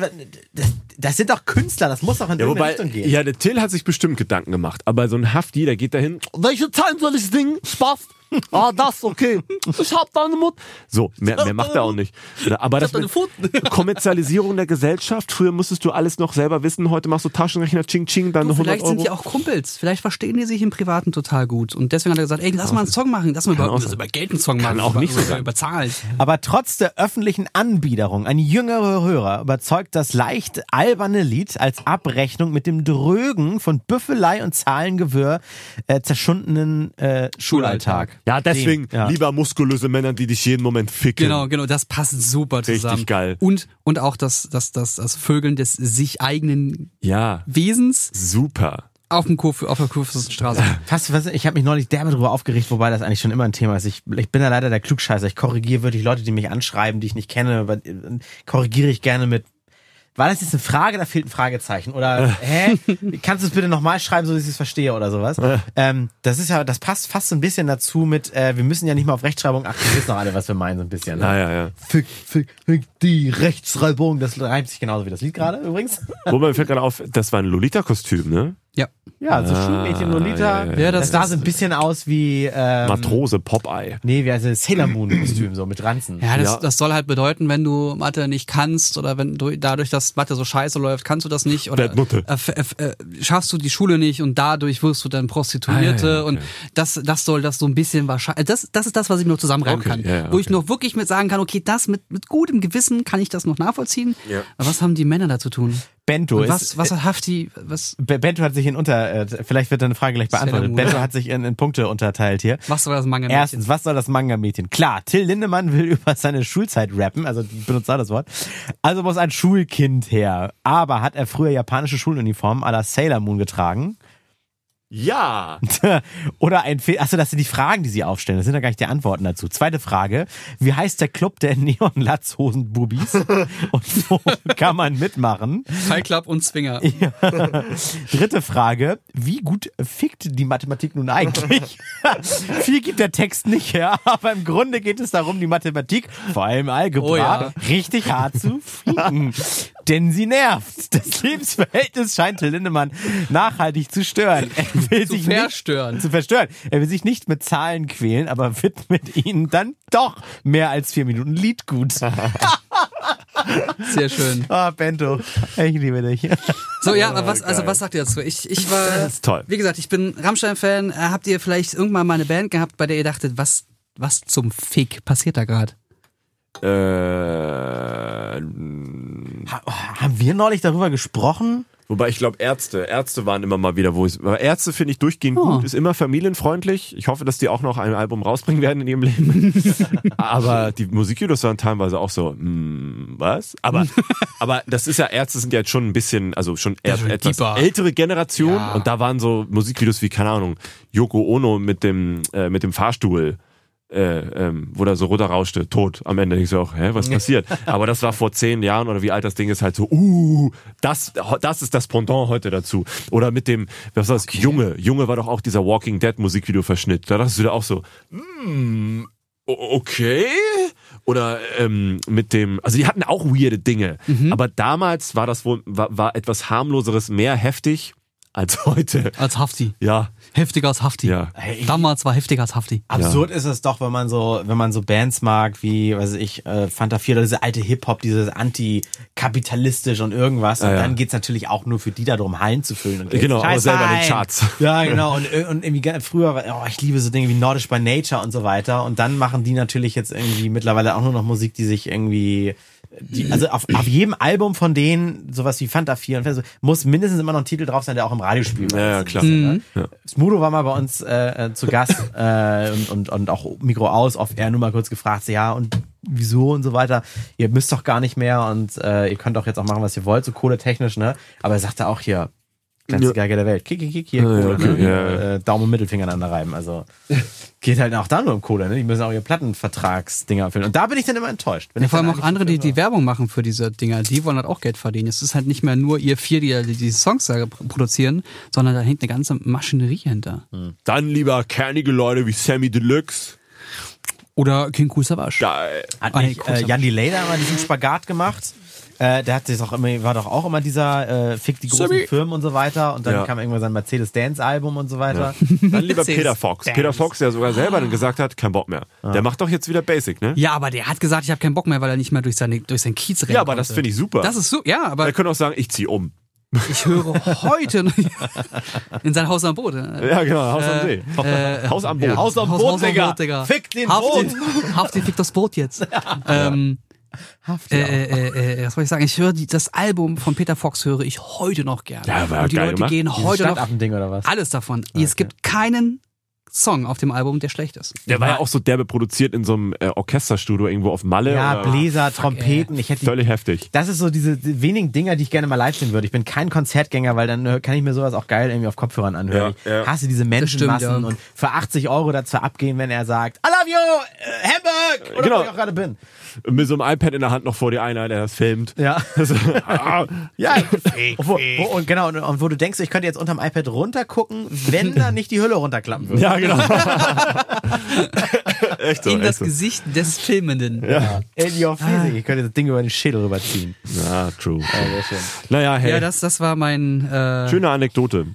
das, das sind doch Künstler. Das muss doch in ja, wobei, Richtung gehen. ja, der Till hat sich bestimmt Gedanken gemacht, aber so ein Hafti, der geht dahin, welche Zahlen soll ich singen? Spaß. Ah, das, okay. Ich hab deine Mut. So, mehr, mehr macht er auch nicht. Aber das mit Kommerzialisierung der Gesellschaft, früher musstest du alles noch selber wissen, heute machst du Taschenrechner, ching, ching, dann Du, 100 vielleicht Euro. sind die auch Kumpels. Vielleicht verstehen die sich im Privaten total gut. Und deswegen hat er gesagt, ey, lass mal einen Song machen. Lass mal über, auch über, Geld einen Song machen. auch über, nicht so über, sein. über Zahlen. Aber trotz der öffentlichen Anbiederung an jüngere Hörer überzeugt das leicht alberne Lied als Abrechnung mit dem drögen von Büffelei und Zahlengewirr äh, zerschundenen äh, Schulalltag. Ja, deswegen ja. lieber muskulöse Männer, die dich jeden Moment ficken. Genau, genau, das passt super Richtig zusammen. geil. Und, und auch das, das, das, das Vögeln des sich eigenen Ja, Wesens super. auf, dem Kurf, auf der Kurfürstenstraße. Fast, was, ich habe mich neulich derbe darüber aufgeregt, wobei das eigentlich schon immer ein Thema ist. Ich, ich bin ja leider der Klugscheißer. Ich korrigiere wirklich Leute, die mich anschreiben, die ich nicht kenne, aber, äh, korrigiere ich gerne mit war das jetzt eine Frage, da fehlt ein Fragezeichen? Oder hä? Kannst du es bitte nochmal schreiben, so dass ich es verstehe oder sowas? Ähm, das ist ja, das passt fast so ein bisschen dazu mit, äh, wir müssen ja nicht mal auf Rechtschreibung achten, wir wissen doch alle, was wir meinen, so ein bisschen. Ne? Ja, ja, ja. Fick, fick, fick die Rechtschreibung. Das reimt sich genauso wie das Lied gerade übrigens. Wobei mir fällt gerade auf, das war ein Lolita-Kostüm, ne? Ja. Ja, so Schulmädchen Lolita. ja, ja, ja. das, das- sah so ein bisschen aus wie ähm, Matrose, Popeye. Nee, wie also Sailor Moon Kostüm so mit Ranzen. Ja, das, Ja. das soll halt bedeuten, wenn du Mathe nicht kannst oder wenn du dadurch, dass Mathe so scheiße läuft, kannst du das nicht oder äh, äh, äh, schaffst du die Schule nicht und dadurch wirst du dann Prostituierte Ah, ja, ja, okay. und das, das soll das so ein bisschen wahrscheinlich, das, das ist das, was ich noch zusammenreimen Okay, kann. ja, ja, Wo ich okay. noch wirklich mit sagen kann, okay, das mit, mit gutem Gewissen kann ich das noch nachvollziehen. Ja. Aber was haben die Männer da zu tun? Bento Und ist, was, was hat Hafti, was, Be- Bento hat sich in unter, äh, vielleicht wird deine Frage gleich beantwortet. Bento hat sich in, in Punkte unterteilt hier. was soll das Manga Erstens, was soll das Manga-Mädchen? Klar, Till Lindemann will über seine Schulzeit rappen, also benutzt da das Wort. Also muss ein Schulkind her. Aber hat er früher japanische Schuluniformen à la Sailor Moon getragen? Ja. Oder ein Film. Achso, das sind die Fragen, die sie aufstellen. Das sind ja gar nicht die Antworten dazu. Zweite Frage. Wie heißt der Club der Neon-Latzhosen-Bubis? Und wo kann man mitmachen? Fight Club und Zwinger. Dritte Frage. Wie gut fickt die Mathematik nun eigentlich? Viel gibt der Text nicht her, aber im Grunde geht es darum, die Mathematik, vor allem Algebra, Oh ja. richtig hart zu ficken. Denn sie nervt. Das Lebensverhältnis scheint Till Lindemann nachhaltig zu stören. Er will Zu sich nicht verstören. zu verstören. Er will sich nicht mit Zahlen quälen, aber widmet ihnen dann doch mehr als vier Minuten Liedgut. Sehr schön. Ah, Bento, ich liebe dich. So, ja, aber was, also was sagt ihr dazu? Ich, ich war, Das ist toll. wie gesagt, ich bin Rammstein-Fan. Äh, Habt ihr vielleicht irgendwann mal eine Band gehabt, bei der ihr dachtet, was, was zum Fick passiert da gerade? Äh, Ha- Haben wir neulich darüber gesprochen? Wobei ich glaube Ärzte, Ärzte waren immer mal wieder, wo ich, aber Ärzte finde ich durchgehend gut, ist immer familienfreundlich. Ich hoffe, dass die auch noch ein Album rausbringen werden in ihrem Leben. aber die Musikvideos waren teilweise auch so, hm, was? Aber, aber das ist ja, Ärzte sind ja jetzt schon ein bisschen, also schon schon etwas deeper. ältere Generation Ja. und da waren so Musikvideos wie, keine Ahnung, Yoko Ono mit dem, äh, mit dem Fahrstuhl. Äh, ähm, wo da so runterrauschte, tot am Ende. Ich so auch, hä, was passiert? Aber das war vor zehn Jahren oder wie alt das Ding ist, halt so, uh, das, das ist das Pendant heute dazu. Oder mit dem, was war das, Junge. Junge war doch auch dieser Walking Dead Musikvideo-Verschnitt. Da dachtest du da auch so, o- okay. Oder ähm, mit dem, also die hatten auch weirde Dinge. Aber damals war das wohl, war, war etwas harmloseres mehr heftig als heute. Als Hafti. Ja, Heftiger als Hafti. Ja. Hey, Damals war heftiger als Hafti. Absurd ist es doch, wenn man so, wenn man so Bands mag, wie, weiß ich, äh, Fanta 4 oder diese alte Hip-Hop, dieses anti-kapitalistisch und irgendwas. Und Ja, ja. dann geht's natürlich auch nur für die darum, Hallen zu füllen. Und Genau, zu aber selber in den. Charts. Ja, genau. Und, und irgendwie früher, war- oh, ich liebe so Dinge wie Nordisch by Nature und so weiter. Und dann machen die natürlich jetzt irgendwie mittlerweile auch nur noch Musik, die sich irgendwie die, also auf, auf jedem Album von denen, sowas wie Fanta 4 und so, muss mindestens immer noch ein Titel drauf sein, der auch im Radio spielt. Ja, ja, klar. Ne? Smudo war mal bei uns äh, äh, zu Gast äh, und, und, und auch Mikro aus, auf er nur mal kurz gefragt, so, ja, und wieso und so weiter. Ihr müsst doch gar nicht mehr und äh, ihr könnt doch jetzt auch machen, was ihr wollt, so kohletechnisch, ne? Aber er sagte auch hier, kleinste Geige der Welt. Kick, kick, kick, hier, Ja, ja, Kohle, okay, ne? ja, ja. Äh, Daumen und Mittelfinger aneinander reiben. Also geht halt auch da nur um Kohle, ne? Die müssen auch ihre Plattenvertragsdinger erfüllen. Und da bin ich dann immer enttäuscht. Wenn Ja, vor allem auch andere, die die Werbung machen für diese Dinger, die wollen halt auch Geld verdienen. Es ist halt nicht mehr nur ihr vier, die die, Songs da produzieren, sondern da hängt eine ganze Maschinerie hinter. Dann lieber kernige Leute wie Sammy Deluxe. Oder King Cool Savage. Geil. Hat nicht äh, Jan Delay da mal diesen Spagat gemacht? Äh, der hat sich doch immer, war doch auch immer dieser äh, Fick die großen Sammy. Firmen und so weiter und dann Ja. kam irgendwann sein Mercedes Dance Album und so weiter. Dann lieber Peter Fox. Benz. Peter Fox, der sogar selber dann gesagt hat, kein Bock mehr. Der macht doch jetzt wieder Basic, ne? Ja, aber der hat gesagt, ich habe keinen Bock mehr, weil er nicht mehr durch, seine, durch sein Kiez rennt. Ja, aber das finde ich super. Das ist so, ja, aber Er könnte auch sagen, ich zieh um. ich höre heute noch- in sein Haus am Boot. äh, Ja, genau, Haus am See. äh, Haus am Boot. ja, Haus am Haus- Boot, Haus am Digga. Boot, Digga. Fick den Hafti, Boot. Hafti fickt das Boot jetzt. Ähm, Haft, äh, ja. äh, äh, was soll ich sagen? Ich höre die, das Album von Peter Fox höre ich heute noch gerne. Ja, war Und die geil Leute gemacht. gehen heute noch Stadtaffending oder was? alles davon. Es gibt keinen Song auf dem Album, der schlecht ist. Der war ja auch so derbe produziert in so einem äh, Orchesterstudio irgendwo auf Malle. Ja, oder- Bläser, Trompeten. Ich hätte die Völlig heftig. Das ist so diese die wenigen Dinger, die ich gerne mal live sehen würde. Ich bin kein Konzertgänger, weil dann äh, kann ich mir sowas auch geil irgendwie auf Kopfhörern anhören. Ja, ja. Ich hasse diese Menschenmassen stimmt, ja. und für 80 Euro dazu abgehen, wenn er sagt, I love you, äh, Hamburg! Oder Genau. wo ich auch gerade bin. Mit so einem iPad in der Hand noch vor dir einer, der das filmt. Ja. Ah, Ja, und, wo, wo, und genau, und, und wo du denkst, ich könnte jetzt unterm iPad runtergucken, wenn da nicht die Hülle runterklappen würde. ja, genau. echt so. In echt das so. Gesicht des Filmenden. In your face. Ich könnte das Ding über den Schädel rüberziehen. Ja, true. Ja, sehr schön. Naja, hey. Ja, das, das war mein, äh, Schöne Anekdote.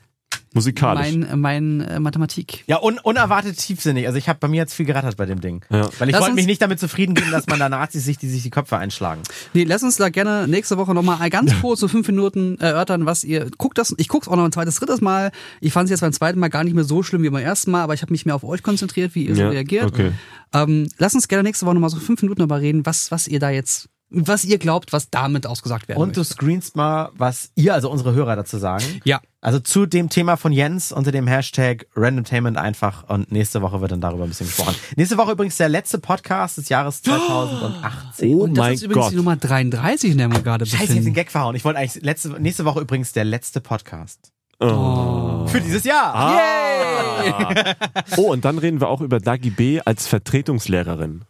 Musikalisch. mein, mein äh, Mathematik. Ja, un unerwartet tiefsinnig. Also ich habe bei mir jetzt viel gerattert bei dem Ding. Ja. Weil ich Lass wollte mich nicht damit zufrieden geben, dass man da Nazis sich, die sich die Köpfe einschlagen. Nee, lass uns da gerne nächste Woche nochmal ganz kurz so fünf Minuten erörtern, was ihr guckt das. Ich guck's auch noch ein zweites, drittes Mal. Ich fand es jetzt beim zweiten Mal gar nicht mehr so schlimm wie beim ersten Mal, aber ich habe mich mehr auf euch konzentriert, wie ihr so Ja, reagiert. okay. Ähm, lass uns gerne nächste Woche nochmal so fünf Minuten darüber reden, was, was ihr da jetzt, was ihr glaubt, was damit ausgesagt werden Und du möchte. screenst mal, was ihr, also unsere Hörer dazu sagen. Ja. Also zu dem Thema von Jens unter dem Hashtag Randomtainment einfach und nächste Woche wird dann darüber ein bisschen gesprochen. Nächste Woche übrigens der letzte Podcast des Jahres 2018. Oh Und das mein ist übrigens Gott. die Nummer 33, in der wir gerade Scheiße, ich hab den befinden. Gag verhauen. Ich wollte eigentlich letzte, nächste Woche übrigens der letzte Podcast. Für dieses Jahr. Ah. Oh, und dann reden wir auch über Dagi B als Vertretungslehrerin.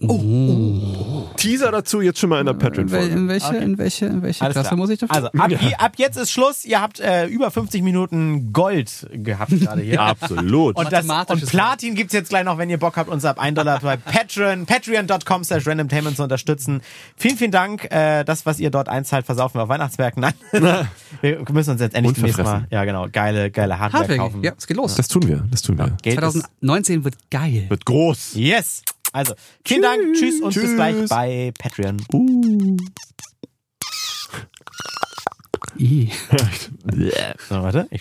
Oh. Teaser dazu jetzt schon mal in der Patreon-Folge. in welche, in welche, in welche Alles Klasse klar. muss ich dafür? Also ab, je- ab jetzt ist Schluss. Ihr habt äh, über 50 Minuten Gold gehabt gerade hier. Absolut. Und, das, und Platin gibt's jetzt gleich noch, wenn ihr Bock habt, uns ab 1 Dollar bei Patreon, patreon.com slash randomtainment zu unterstützen. Vielen, vielen Dank. Äh, das, was ihr dort einzahlt, versaufen wir auf Weihnachtsmärkten. Nein. wir müssen uns jetzt endlich demnächst mal, ja genau, geile, geile Hardware, Hardware. kaufen. Ja, es geht los. Das tun wir, das tun wir. Geld ist, 2019 wird geil. Wird groß. yes. Also, vielen Dank. Tschüss und bis Tschüss. gleich bei Patreon. Ih. So, warte. Ich